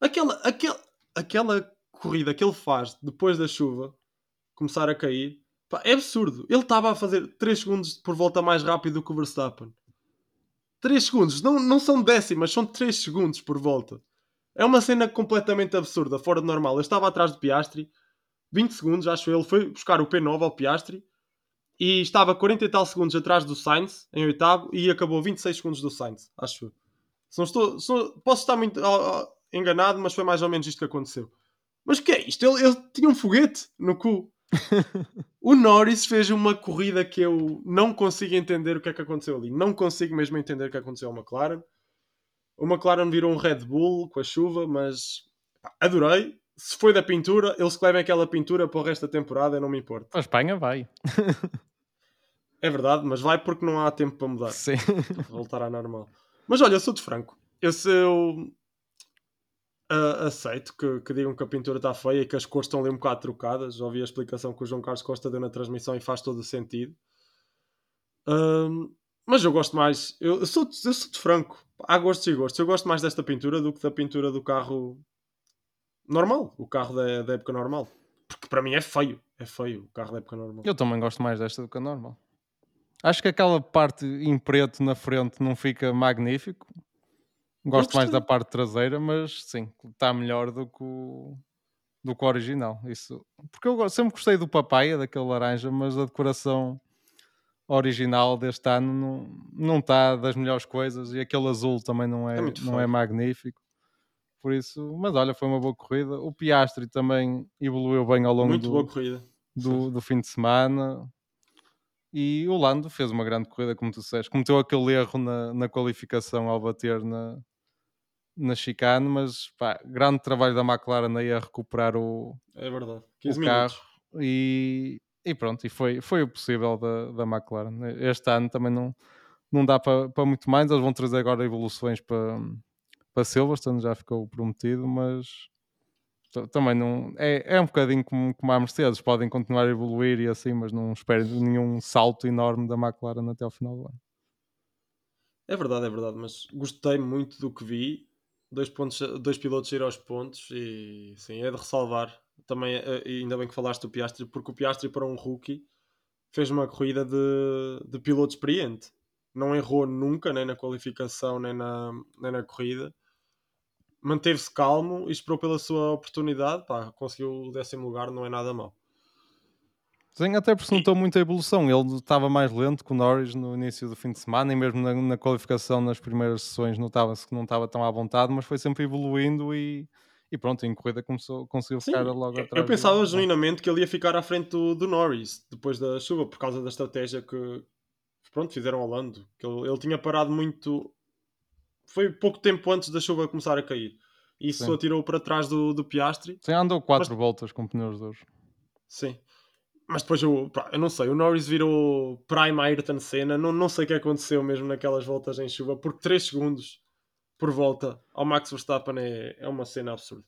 Aquela, aquela, aquela corrida que ele faz depois da chuva começar a cair, pá, é absurdo. Ele estava a fazer 3 segundos por volta mais rápido do que o Verstappen. 3 segundos, não, não são décimas, são 3 segundos por volta. É uma cena completamente absurda, fora de normal. Eu estava atrás de Piastri, 20 segundos, acho. Ele foi buscar o P9 ao Piastri e estava 40 e tal segundos atrás do Sainz, em oitavo, e acabou 26 segundos do Sainz, acho eu. Se não estou, se não- posso estar muito ah, ah, enganado, mas foi mais ou menos isto que aconteceu. Mas o que é isto? Ele, ele tinha um foguete no cu. (laughs) O Norris fez uma corrida que eu não consigo entender o que é que aconteceu ali. Não consigo mesmo entender o que aconteceu ao McLaren. O McLaren virou um Red Bull com a chuva, mas adorei. Se foi da pintura, eles que levem aquela pintura para o resto da temporada, eu não me importo. A Espanha vai. (laughs) É verdade, mas vai porque não há tempo para mudar, Sim. para voltar à normal. Mas olha, eu sou de franco. Eu, eu uh, aceito que, que, digam que a pintura está feia e que as cores estão ali um bocado trocadas. Ouvi a explicação que o João Carlos Costa deu na transmissão e faz todo o sentido. Uh, mas eu gosto mais. Eu, eu, sou, eu sou de franco. Há gostos e gostos. Eu gosto mais desta pintura do que da pintura do carro normal. O carro da, da época normal. Porque para mim é feio. É feio o carro da época normal. Eu também gosto mais desta do que a normal. Acho que aquela parte em preto na frente não fica magnífico. Gosto mais da parte traseira, mas sim, está melhor do que o, do que o original. Isso, porque eu sempre gostei do papaya, daquele laranja, mas a decoração original deste ano não, não está das melhores coisas e aquele azul também não é, é não é magnífico. Por isso, mas olha, foi uma boa corrida. O Piastri também evoluiu bem ao longo do, do, do, fim de semana. E o Lando fez uma grande corrida, como tu disseste. Cometeu aquele erro na, na qualificação ao bater na, na chicane, mas pá, grande trabalho da McLaren aí a recuperar o, é verdade. o carro e, e, pronto, e foi, foi o possível da, da McLaren. Este ano também não, não dá para, para muito mais, eles vão trazer agora evoluções para, para Silverstone, já ficou prometido, mas também não é, é um bocadinho como, como a Mercedes, podem continuar a evoluir e assim, mas não espero nenhum salto enorme da McLaren até ao final do ano. É verdade, é verdade, mas gostei muito do que vi dois, pontos, dois pilotos ir aos pontos e sim, é de ressalvar. Também, eh, ainda bem que falaste do Piastri, porque o Piastri para um rookie fez uma corrida de, de piloto experiente. Não errou nunca, nem na qualificação, nem na, nem na corrida. Manteve-se calmo e esperou pela sua oportunidade. Pá, conseguiu o décimo lugar, não é nada mal Sim, até porque notou muita evolução. Ele estava mais lento que o Norris no início do fim de semana e mesmo na, na qualificação nas primeiras sessões notava-se que não estava tão à vontade, mas foi sempre evoluindo e, e pronto, em corrida começou, conseguiu ficar Sim, logo atrás. Eu pensava genuinamente que ele ia ficar à frente do, do, Norris depois da chuva, por causa da estratégia que pronto, fizeram ao Lando. Que ele, ele tinha parado muito. Foi pouco tempo antes da chuva começar a cair. E isso Sim. atirou para trás do, do Piastri. Sim, andou quatro mas... voltas com pneus duros. Sim. Mas depois eu, eu não sei, o Norris virou Prime Ayrton Senna, não, não sei o que aconteceu mesmo naquelas voltas em chuva, porque 3 segundos por volta ao Max Verstappen é, é uma cena absurda.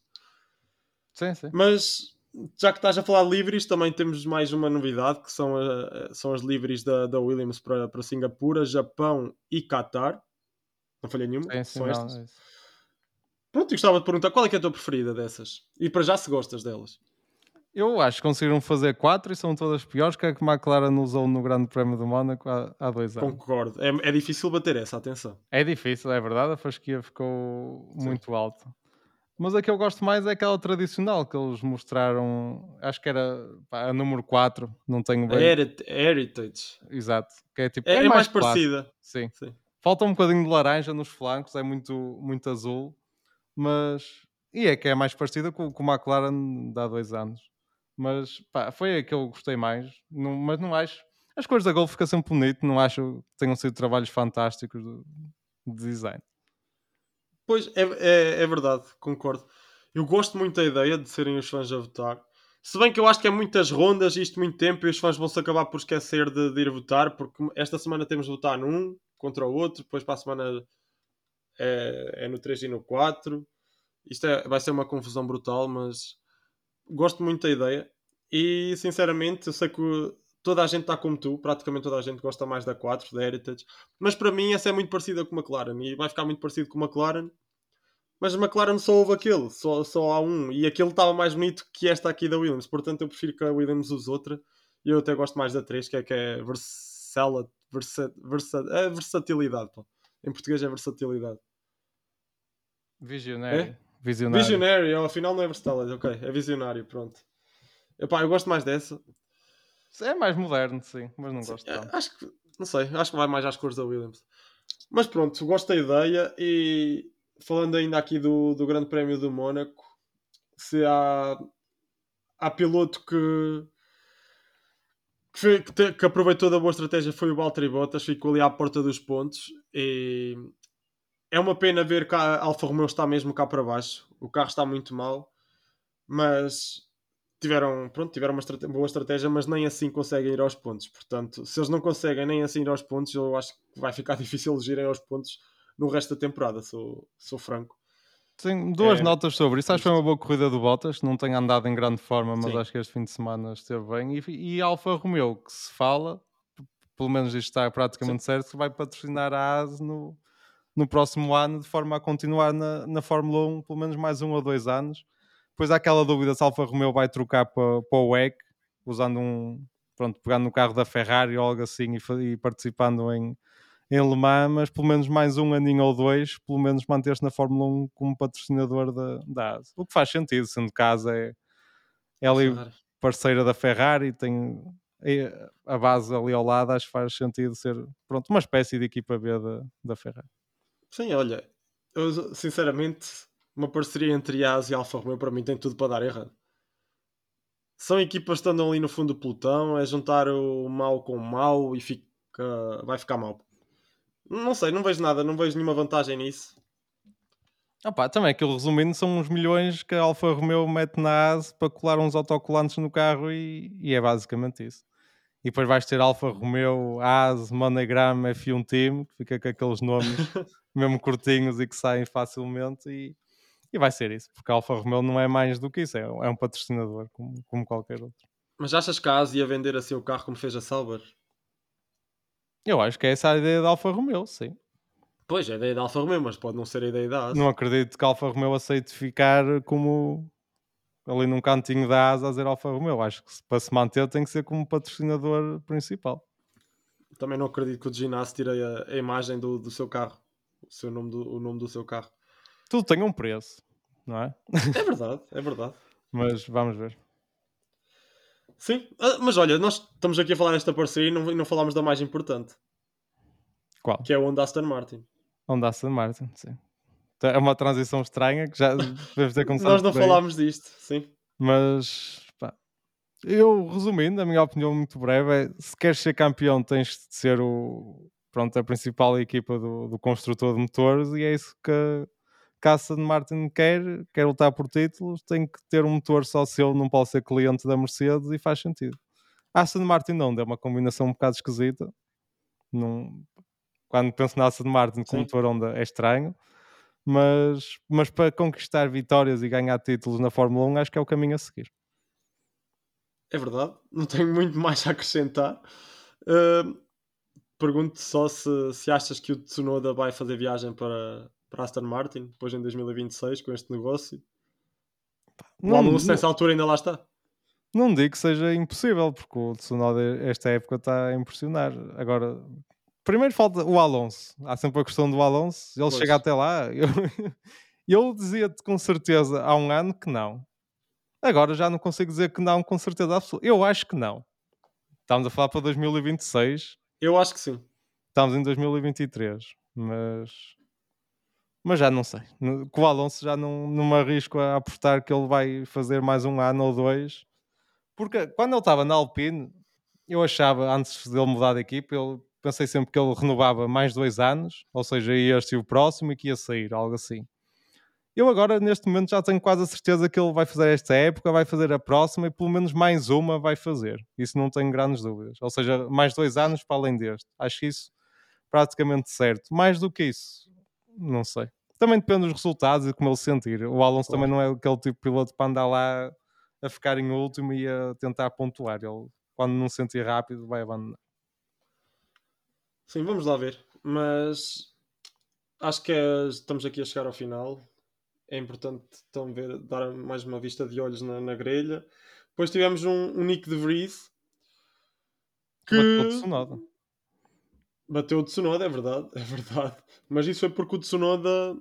Sim, sim. Mas já que estás a falar de livres, também temos mais uma novidade que são, a, são as livres da, da Williams para, para Singapura, Japão e Qatar. Não falhei nenhuma. Sim, sim, são estas. Não, é Pronto, eu gostava de perguntar qual é é a tua preferida dessas? E para já se gostas delas. Eu acho que conseguiram fazer quatro e são todas piores que a que McLaren usou no Grande Prémio do Mónaco há, há dois anos. Concordo. É, é, difícil bater essa, atenção. É difícil, é verdade. A fasquia ficou Sim. muito alta. Mas a que eu gosto mais é aquela tradicional que eles mostraram. Acho que era pá, a número 4. Não tenho bem. Heritage. Exato. Que é, tipo, é, é mais, mais parecida. Sim. Sim. Falta um bocadinho de laranja nos flancos, é muito, muito azul. Mas. E é que é mais parecida com, com o McLaren de há dois anos. Mas pá, foi a que eu gostei mais. Não, mas não acho. As cores da Golf fica sempre bonito. Não acho que tenham sido trabalhos fantásticos de, de design. Pois é, é, é, verdade, concordo. Eu gosto muito da ideia de serem os fãs a votar. Se bem que eu acho que é muitas rondas, isto muito tempo, e os fãs vão se acabar por esquecer de, de ir votar, porque esta semana temos de votar num contra o outro, depois para a semana é, é no 3 e no 4. Isto é, vai ser uma confusão brutal, mas gosto muito da ideia. E sinceramente eu sei que toda a gente está como tu, praticamente toda a gente gosta mais da 4, da Heritage, mas para mim essa é muito parecida com a McLaren e vai ficar muito parecido com a McLaren. Mas a McLaren só houve aquele, só, só há um, e aquele estava mais bonito que esta aqui da Williams, portanto eu prefiro que a Williams use outra. E eu até gosto mais da 3, que é que é versala, versa, versa, é versatilidade. Pô. Em português é versatilidade. Visionário. É? Visionário. Visionário, oh, afinal não é Verstappen, ok, é visionário, pronto. Epá, eu gosto mais dessa. É mais moderno, sim, mas não gosto tanto. Acho que, não sei, acho que vai mais às cores da Williams. Mas pronto, gosto da ideia e falando ainda aqui do, do Grande Prémio do Mónaco, se há, há piloto que, que, que, aproveitou da boa estratégia foi o Valtteri Bottas, ficou ali à porta dos pontos e é uma pena ver que a Alfa Romeo está mesmo cá para baixo. O carro está muito mal, mas tiveram, pronto, tiveram uma boa estratégia, mas nem assim conseguem ir aos pontos. Portanto, se eles não conseguem nem assim ir aos pontos, eu acho que vai ficar (laughs) difícil eles irem aos pontos no resto da temporada, sou, sou franco. Tenho duas É, notas sobre isso. Acho que foi uma boa corrida do Bottas. Não tem andado em grande forma, mas Sim. acho que este fim de semana esteve bem. E, e Alfa Romeo, que se fala, pelo menos isto está praticamente certo, que vai patrocinar a AS no, no próximo ano, de forma a continuar na, na Fórmula 1 pelo menos mais um ou dois anos. Depois há aquela dúvida se Alfa Romeo vai trocar para, para o WEC, usando um. Pronto, pegando no carro da Ferrari ou algo assim e, e participando em, em Le Mans, mas pelo menos mais um aninho ou dois, pelo menos manter-se na Fórmula 1 como patrocinador da, da AS. O que faz sentido, sendo que a AS é, é ali parceira da Ferrari, tem a base ali ao lado, acho que faz sentido ser pronto, uma espécie de equipa B da, da Ferrari. Sim, olha, eu, sinceramente, uma parceria entre AS e Alfa Romeo para mim tem tudo para dar errado. São equipas que andam ali no fundo do pelotão, é juntar o mau com o mau e fica, vai ficar mal. Não sei, não vejo nada, não vejo nenhuma vantagem nisso. Pá, também aquilo resumindo são uns milhões que a Alfa Romeo mete na AS para colar uns autocolantes no carro e, e é basicamente isso. E depois vais ter Alfa Romeo, AS, MoneyGram, F1 Team, que fica com aqueles nomes (laughs) mesmo curtinhos e que saem facilmente e, e vai ser isso, porque a Alfa Romeo não é mais do que isso, é, é um patrocinador como, como qualquer outro. Mas achas que a AS ia vender assim o carro como fez a Sauber? Eu acho que é essa a ideia da Alfa Romeo, sim. Pois, é a ideia da Alfa Romeo, mas pode não ser a ideia da AS. Não acredito que a Alfa Romeo aceite ficar como ali num cantinho da asa a dizer Alfa Romeo. Acho que para se manter tem que ser como patrocinador principal. Também não acredito que o ginásio tire a, a imagem do, do seu carro, o, seu nome do, o nome do seu carro. Tudo tem um preço, não é? É verdade, é verdade. (laughs) Mas vamos ver. Sim, Ah, mas olha, nós estamos aqui a falar desta parceria e não, não falámos da mais importante, Qual? que é o Honda Aston Martin. Honda Aston Martin, sim. Então, É uma transição estranha que já (laughs) devemos ter começado Nós não falámos disto, sim. Mas pá, eu resumindo, a minha opinião muito breve é se queres ser campeão tens de ser o, pronto, a principal equipa do, do construtor de motores e é isso que que a Aston Martin quer, quer lutar por títulos, tem que ter um motor só seu, não pode ser cliente da Mercedes e faz sentido. A Aston Martin não, é uma combinação um bocado esquisita. Não, quando penso na Aston Martin com o motor Honda é estranho. Mas, mas para conquistar vitórias e ganhar títulos na Fórmula 1 acho que é o caminho a seguir. É verdade, não tenho muito mais a acrescentar. Ah, Pergunto só se, se achas que o Tsunoda vai fazer viagem para, para Aston Martin depois em 2026 com este negócio. o Não, Alonso não, nessa altura ainda lá está. não digo que seja impossível, porque o Tsunoda esta época está a impressionar. Agora, primeiro falta o Alonso. Há sempre a questão do Alonso. Ele Pois. chega até lá. (laughs) Eu, eu dizia-te com certeza há um ano que não. Agora já não consigo dizer que não com certeza absoluta. Eu acho que não. Estamos a falar para 2026. Eu acho que sim. Estamos em 2023. Mas... Mas já não sei. Com o Alonso já não, não me arrisco a apostar que ele vai fazer mais um ano ou dois. Porque quando ele estava na Alpine, eu achava, antes dele mudar de equipe, eu pensei sempre que ele renovava mais dois anos, ou seja, este e o próximo, e que ia sair, algo assim. Eu agora, neste momento, já tenho quase a certeza que ele vai fazer esta época, vai fazer a próxima e pelo menos mais uma vai fazer. Isso não tenho grandes dúvidas. Ou seja, mais dois anos para além deste. Acho isso praticamente certo. Mais do que isso, não sei. Também depende dos resultados e como ele se sentir. O Alonso Claro. também não é aquele tipo de piloto para andar lá a ficar em último e a tentar pontuar. Ele, quando não se sentir rápido, vai abandonar. Sim, vamos lá ver. Mas acho que é- estamos aqui a chegar ao final. É importante então ver, dar mais uma vista de olhos na, na grelha. Depois tivemos um, um Nick de Vries que Bateu o Tsunoda. é verdade, (laughs) é verdade. Mas isso foi porque o Tsunoda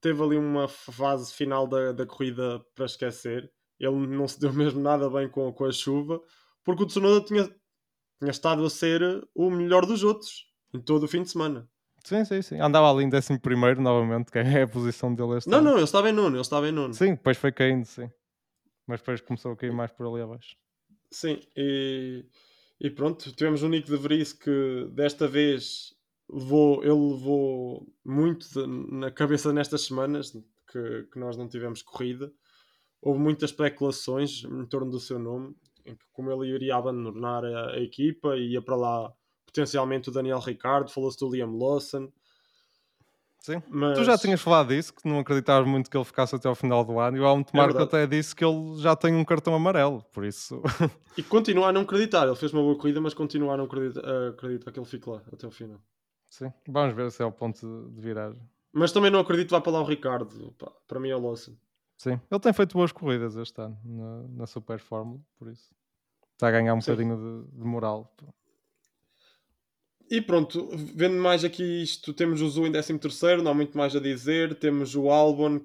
teve ali uma fase final da, da corrida para esquecer. Ele não se deu mesmo nada bem com, com a chuva, porque o Tsunoda tinha, tinha estado a ser o melhor dos outros em todo o fim de semana. Sim, sim, sim. Andava ali em 11 primeiro novamente, que é a posição dele este Não, ano. não, ele estava em nono, ele estava em nono. Sim, depois foi caindo, sim. Mas depois começou a cair mais por ali abaixo. Sim, e, e pronto, tivemos o Nick de Vries que desta vez levou, ele levou muito de- na cabeça nestas semanas que, que nós não tivemos corrida. Houve muitas especulações em torno do seu nome, em que como ele iria abandonar a, a equipa e ia para lá potencialmente o Daniel Ricardo, falou-se do Liam Lawson. Sim. Mas... Tu já tinhas falado disso, que não acreditavas muito que ele ficasse até ao final do ano, e o Helmut É Marko verdade. até disse que ele já tem um cartão amarelo, por isso. E continua a não acreditar. Ele fez uma boa corrida, mas continua a não acreditar, a acreditar que ele fique lá até o final. Sim, vamos ver se é o ponto de- viragem. Mas também não acredito que vá para lá o Ricardo. Pá, para mim é o Lawson. Sim, ele tem feito boas corridas este ano na, na Super Fórmula, por isso está a ganhar um Sim. bocadinho de, de moral. E pronto, vendo mais aqui isto, temos o Zu em 13º, não há muito mais a dizer. Temos o Albon.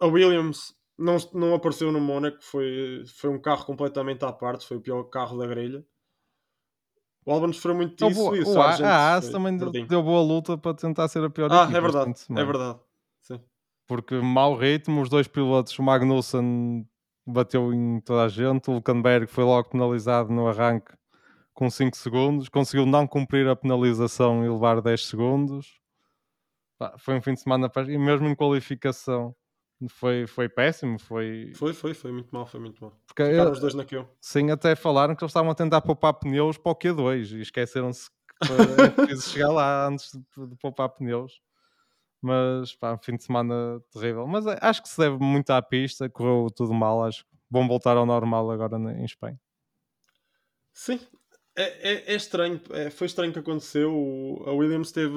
A Williams não, não apareceu no Mónaco, foi, foi um carro completamente à parte, foi o pior carro da grelha. O Albon sofreu muito disso boa- e o A- Sargent a Haas também deu, verdinho. deu boa luta para tentar ser a pior Ah, equipa é verdade, é verdade. Sim. Porque mau ritmo, os dois pilotos, o Magnussen bateu em toda a gente, o Hulkenberg foi logo penalizado no arranque com 5 segundos, conseguiu não cumprir a penalização e levar 10 segundos. Foi um fim de semana e mesmo em qualificação foi, foi péssimo, foi... Foi, foi, foi muito mal, foi muito mal. Porque Ficaram eu- os dois na Q1. Sim, até falaram que eles estavam a tentar poupar pneus para o Q2 e esqueceram-se que (laughs) é preciso chegar lá antes de, de poupar pneus. Mas pá, um fim de semana terrível. Mas é, acho que se deve muito à pista, correu tudo mal. Acho que vão voltar ao normal agora na- em Espanha. Sim, é, é, é estranho. É, foi estranho que aconteceu. O- a Williams esteve,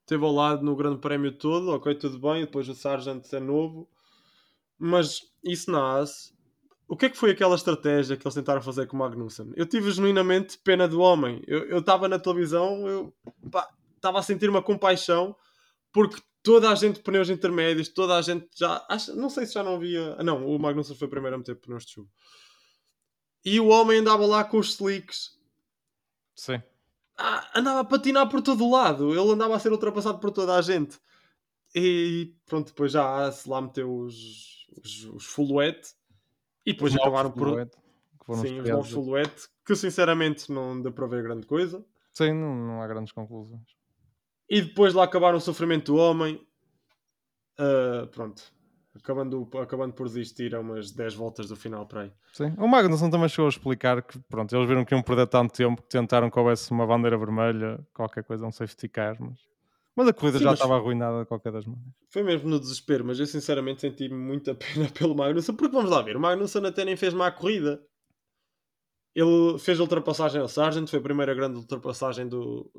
esteve ao lado no Grande Prémio todo, ok, tudo bem. Depois o Sargent é novo, mas isso na AS. O que é que foi aquela estratégia que eles tentaram fazer com o Magnussen? Eu tive genuinamente pena do homem. Eu estava na televisão, eu estava a sentir uma compaixão porque toda a gente pneus intermédios, toda a gente já. Acho, não sei se já não havia. ah, Não, o Magnussen foi o primeiro a meter pneus de chuva. E o homem andava lá com os slicks Sim. ah, andava a patinar por todo o lado. Ele andava a ser ultrapassado por toda a gente. E pronto, depois já a se lá meteu os, os, os Fulwet. E depois acabaram por. Sim, os novos Fulwet. Que sinceramente não deu para ver grande coisa. Sim, não, não há grandes conclusões. E depois lá acabaram o sofrimento do homem. Ah, pronto. Acabando, acabando por desistir a umas 10 voltas do final para aí. Sim. O Magnussen também chegou a explicar que pronto, eles viram que iam perder tanto tempo que tentaram que houvesse uma bandeira vermelha, qualquer coisa, um safety car, mas, mas a corrida Sim, já estava arruinada de qualquer das maneiras. Foi mesmo no desespero, mas eu sinceramente senti muita pena (laughs) pelo Magnussen, porque vamos lá ver, o Magnussen até nem fez má corrida. Ele fez a ultrapassagem ao Sargent, foi a primeira grande ultrapassagem do,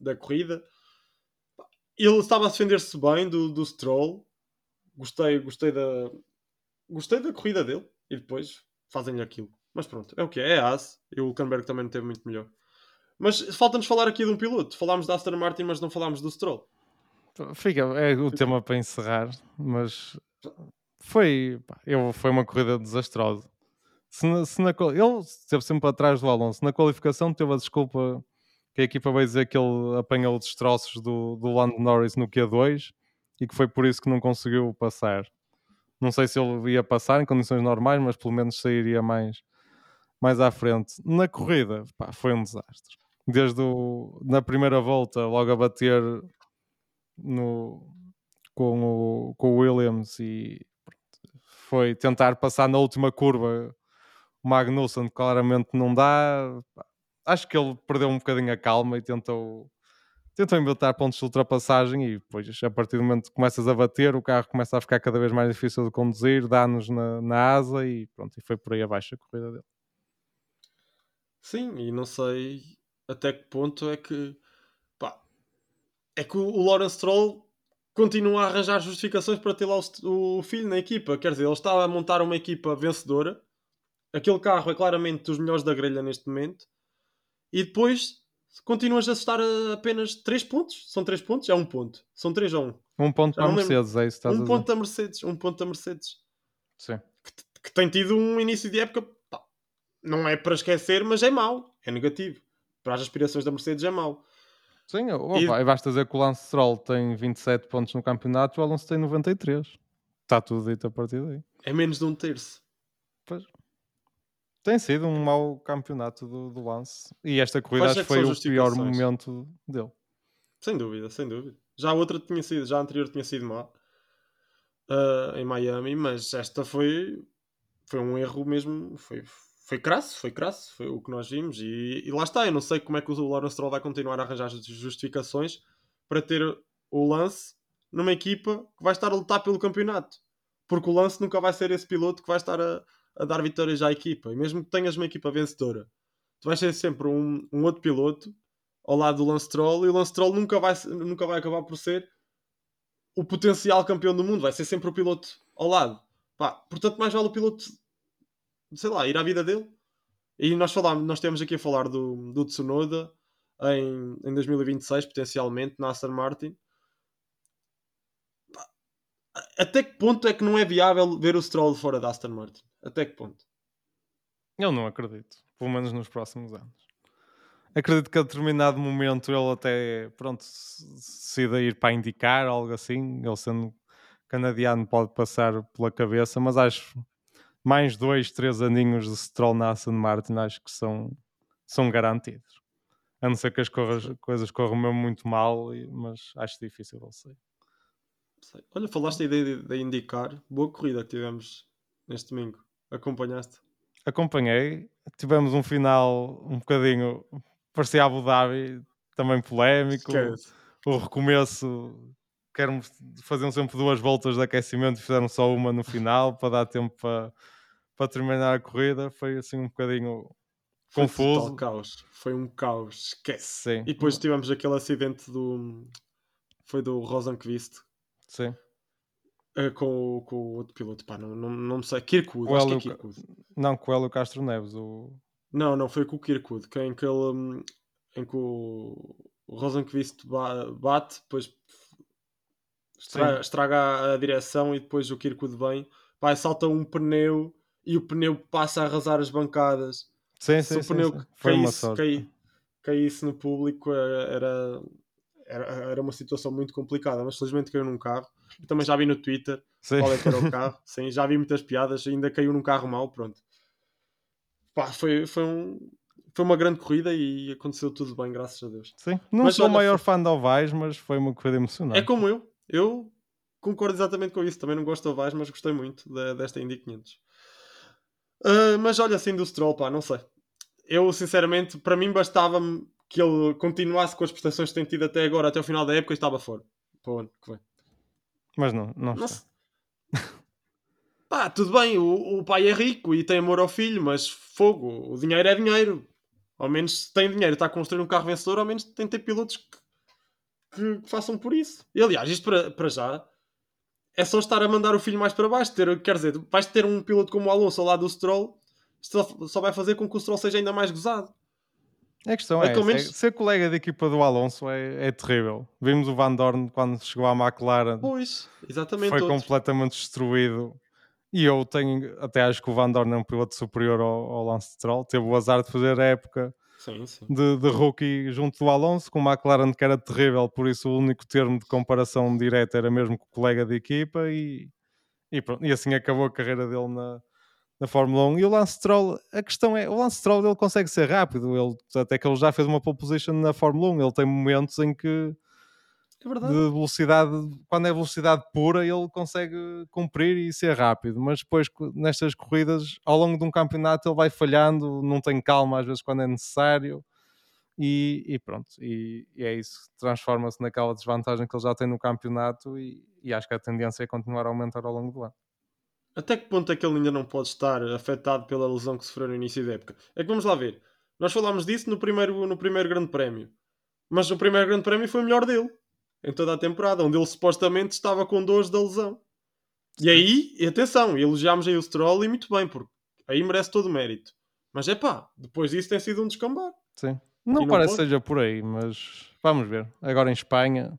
da corrida. Ele estava a defender-se bem do, do Stroll. Gostei, gostei da gostei da corrida dele e depois fazem-lhe aquilo. Mas pronto, é o que é, é As e o Hulkenberg também não teve muito melhor. Mas falta-nos falar aqui de um piloto. Falámos da Aston Martin, mas não falámos do Stroll. Fica, é o tema para encerrar, mas foi, eu, foi uma corrida desastrosa. Se na, se na ele esteve sempre atrás do Alonso. Na qualificação teve a desculpa que a equipa vai dizer que ele apanhou destroços do, do Lando Norris no Q2 e que foi por isso que não conseguiu passar. Não sei se ele ia passar em condições normais, mas pelo menos sairia mais, mais à frente. Na corrida, pá, foi um desastre. Desde o, na primeira volta, logo a bater no, com, o, com o Williams e pronto, foi tentar passar na última curva. O Magnussen claramente não dá. Acho que ele perdeu um bocadinho a calma e tentou, tentou inventar pontos de ultrapassagem e depois, a partir do momento que começas a bater, o carro começa a ficar cada vez mais difícil de conduzir, dá-nos na, na asa e pronto, e foi por aí abaixo a corrida dele. Sim, e não sei até que ponto é que pá, é que o Lawrence Stroll continua a arranjar justificações para ter lá o, o filho na equipa. Quer dizer, ele estava a montar uma equipa vencedora. Aquele carro é claramente dos melhores da grelha neste momento. E depois continuas a estar a apenas 3 pontos. São 3 pontos? É um ponto. São 3 a 1. Um ponto para a lembro. Mercedes, é isso que estás a Um dizer. ponto da Mercedes. Um ponto da Mercedes. Sim. que tem tido um início de época, pá, não é para esquecer, mas é mau, é negativo. Para as aspirações da Mercedes é mau. Sim, opa, E- e basta dizer que o Lance Stroll tem 27 pontos no campeonato e o Alonso tem 93. Está tudo dito a partir daí. É menos de um terço. Pois. Tem sido um mau campeonato do, do Lance. E esta corrida acho é que foi o pior momento dele. Sem dúvida, sem dúvida. Já a outra tinha sido, já a anterior tinha sido má ah, em Miami, mas esta foi, foi um erro mesmo. Foi, foi crasso, foi crasso, foi o que nós vimos. E, e lá está, eu não sei como é que o Lawrence Stroll vai continuar a arranjar justificações para ter o lance numa equipa que vai estar a lutar pelo campeonato. Porque o Lance nunca vai ser esse piloto que vai estar a, a dar vitórias à equipa. E mesmo que tenhas uma equipa vencedora, tu vais ser sempre um, um outro piloto ao lado do Lance Troll e o Lance Troll nunca vai, nunca vai acabar por ser o potencial campeão do mundo, vai ser sempre o piloto ao lado. Pá, portanto, mais vale o piloto, sei lá, ir à vida dele. E nós falámos, nós temos aqui a falar do, do Tsunoda em, em 2026, potencialmente, na Aston Martin. Até que ponto é que não é viável ver o Stroll fora da Aston Martin? Até que ponto? Eu não acredito, pelo menos nos próximos anos. Acredito que a determinado momento ele até, pronto, decida ir para indicar, algo assim, ele sendo canadiano pode passar pela cabeça, mas acho mais dois, três aninhos de Stroll na Aston Martin acho que são, são garantidos. A não ser que as corras, coisas corram mesmo muito mal, mas acho difícil, eu sei. Olha, falaste aí de, de indicar. Boa corrida que tivemos neste domingo. Acompanhaste? Acompanhei. Tivemos um final um bocadinho. Parecia Abu Dhabi, também polémico. Esquece. O recomeço. Quero faziam sempre duas voltas de aquecimento e fizeram só uma no final para dar tempo para, para terminar a corrida. Foi assim um bocadinho foi confuso. Um caos. Foi um caos. Esquece. Sim. E depois tivemos aquele acidente do. Foi do Rosenquist. Sim. Uh, com, com o outro piloto, pá, não, não, não sei. Kirkwood, acho que é Kirkwood. Não, com o Hélio Castro Neves. O... Não, não, foi com o Kirkwood, que, em que ele. Hum, em que o, o Rosenquist bate, depois estraga, estraga, a direção e depois o Kirkwood vem, pá, salta um pneu e o pneu passa a arrasar as bancadas. Sim, sim, Se o pneu sim, sim. Caísse, caí, caísse no público era, era, era uma situação muito complicada, mas felizmente caiu num carro. Eu também já vi no Twitter sim. qual é que era o (laughs) carro. Sim, já vi muitas piadas, ainda caiu num carro mau, pronto. Pá, foi, foi, um, foi uma grande corrida e aconteceu tudo bem, graças a Deus. Sim, não mas, sou o maior fã de Ovais, mas foi uma corrida emocionante. É como eu, eu concordo exatamente com isso. Também não gosto de Ovais, mas gostei muito de, desta Indy 500. Uh, ah, mas olha, assim do Stroll, pá, não sei. Eu, sinceramente, para mim bastava-me que ele continuasse com as prestações que tem tido até agora, até o final da época, e estava fora. Para o ano que vem. Mas não, não, não está. (laughs) Pá, tudo bem, o, o pai é rico e tem amor ao filho, mas fogo, o dinheiro é dinheiro. Ao menos se tem dinheiro está a construir um carro vencedor, ao menos tem que ter pilotos que, que, que, façam por isso. E aliás, isto para, para já é só estar a mandar o filho mais para baixo. Ter, quer dizer, vais ter um piloto como o Alonso ao lado do Stroll, só, só vai fazer com que o Stroll seja ainda mais gozado. A questão é, é, menos... é ser colega de equipa do Alonso é, é, terrível. Vimos o Van Dorn quando chegou à McLaren. Pois, exatamente. Foi outro. completamente destruído. E eu tenho, até acho que o Van Dorn é um piloto superior ao, ao Lance Stroll. Teve o azar de fazer a época sim, sim. De, de rookie junto do Alonso, com o McLaren que era terrível, por isso o único termo de comparação direta era mesmo com o colega de equipa e, e, pronto, e assim acabou a carreira dele na, na Fórmula 1. E o Lance Stroll, a questão é, o Lance Stroll ele consegue ser rápido, ele, até que ele já fez uma pole position na Fórmula 1, ele tem momentos em que é de velocidade, quando é velocidade pura, ele consegue cumprir e ser rápido, mas depois nestas corridas, ao longo de um campeonato, ele vai falhando, não tem calma às vezes quando é necessário. E, e pronto, e, e, é isso, transforma-se naquela desvantagem que ele já tem no campeonato e, e acho que a tendência é continuar a aumentar ao longo do ano. Até que ponto é que ele ainda não pode estar afetado pela lesão que sofreu no início da época? É que vamos lá ver. Nós falámos disso no primeiro, no primeiro Grande Prémio. Mas o primeiro Grande Prémio foi o melhor dele. Em toda a temporada. Onde ele supostamente estava com dores da lesão. E aí, atenção, elogiámos aí o Stroll e muito bem, porque aí merece todo o mérito. Mas é pá, depois disso tem sido um descambar. Sim. Não, não parece que seja por aí, mas vamos ver. Agora em Espanha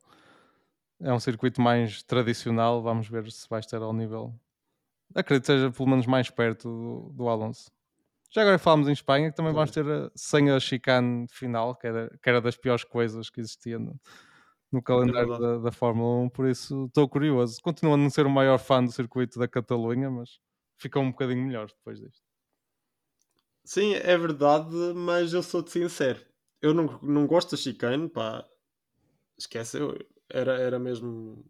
é um circuito mais tradicional. Vamos ver se vai estar ao nível acredito que seja pelo menos mais perto do, do Alonso. Já agora falamos em Espanha, que também vamos ter a, sem a chicane final, que era, que era das piores coisas que existia no, no calendário é da, da, Fórmula 1, por isso estou curioso. Continuo a não ser o maior fã do circuito da Catalunha, mas ficou um bocadinho melhor depois disto. Sim, é verdade, mas eu sou-te sincero. Eu não, não gosto da chicane, pá. Esquece, eu, era, era mesmo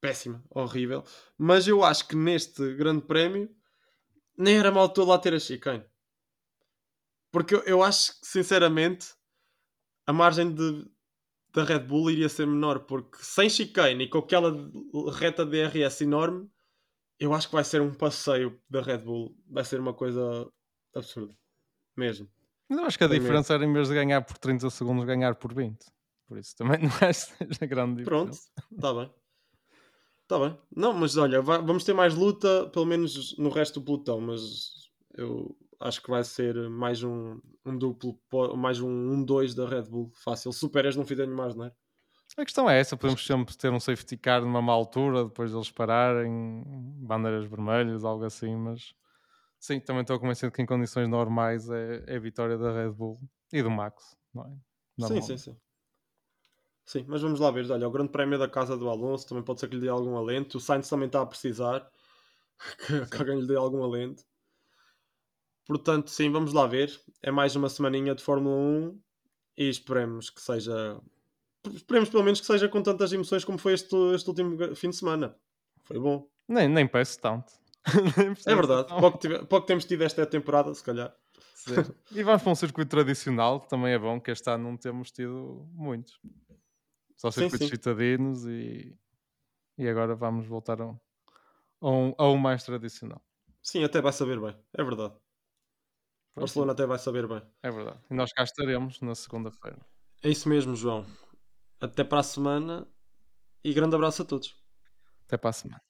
péssima, horrível. Mas eu acho que neste grande prémio nem era mal todo lá ter a chicane. Porque eu, eu acho que, sinceramente, a margem de, da Red Bull iria ser menor, porque sem chicane e com aquela reta de DRS enorme, eu acho que vai ser um passeio da Red Bull. Vai ser uma coisa absurda. Mesmo. Não acho que a diferença era em vez de ganhar por 30 segundos, ganhar por 20. Por isso também (laughs) não acho que seja grande diferença. Pronto, está bem. Está bem. Não, mas olha, vai, vamos ter mais luta, pelo menos no resto do pelotão, mas eu acho que vai ser mais um, um duplo, mais um 1-2 um, da Red Bull. Fácil. Superas não fizerem mais, não é? A questão é essa, podemos sempre ter um safety car numa má altura, depois deles pararem, bandeiras vermelhas, algo assim, mas sim, também estou convencido que em condições normais é, é a vitória da Red Bull e do Max, não é? Sim, sim, sim. Sim, mas vamos lá ver. Olha, o grande prémio da casa do Alonso também pode ser que lhe dê algum alento. O Sainz também está a precisar (laughs) que, que alguém lhe dê algum alento. Portanto, sim, vamos lá ver. É mais uma semaninha de Fórmula 1 e esperemos que seja. Esperemos pelo menos que seja com tantas emoções como foi este, este último fim de semana. Foi bom. Nem, nem peço tanto. (laughs) é verdade. Pouco, tive, pouco temos tido esta temporada, se calhar. Sim. E vamos para um circuito tradicional, também é bom, que este ano não temos tido muitos. Só circuitos citadinos e, e agora vamos voltar a um, a um, a um mais tradicional. Sim, até vai saber bem, é verdade. Pois Barcelona sim. até vai saber bem. É verdade. E nós cá estaremos na segunda-feira. É isso mesmo, João. Até para a semana e grande abraço a todos. Até para a semana.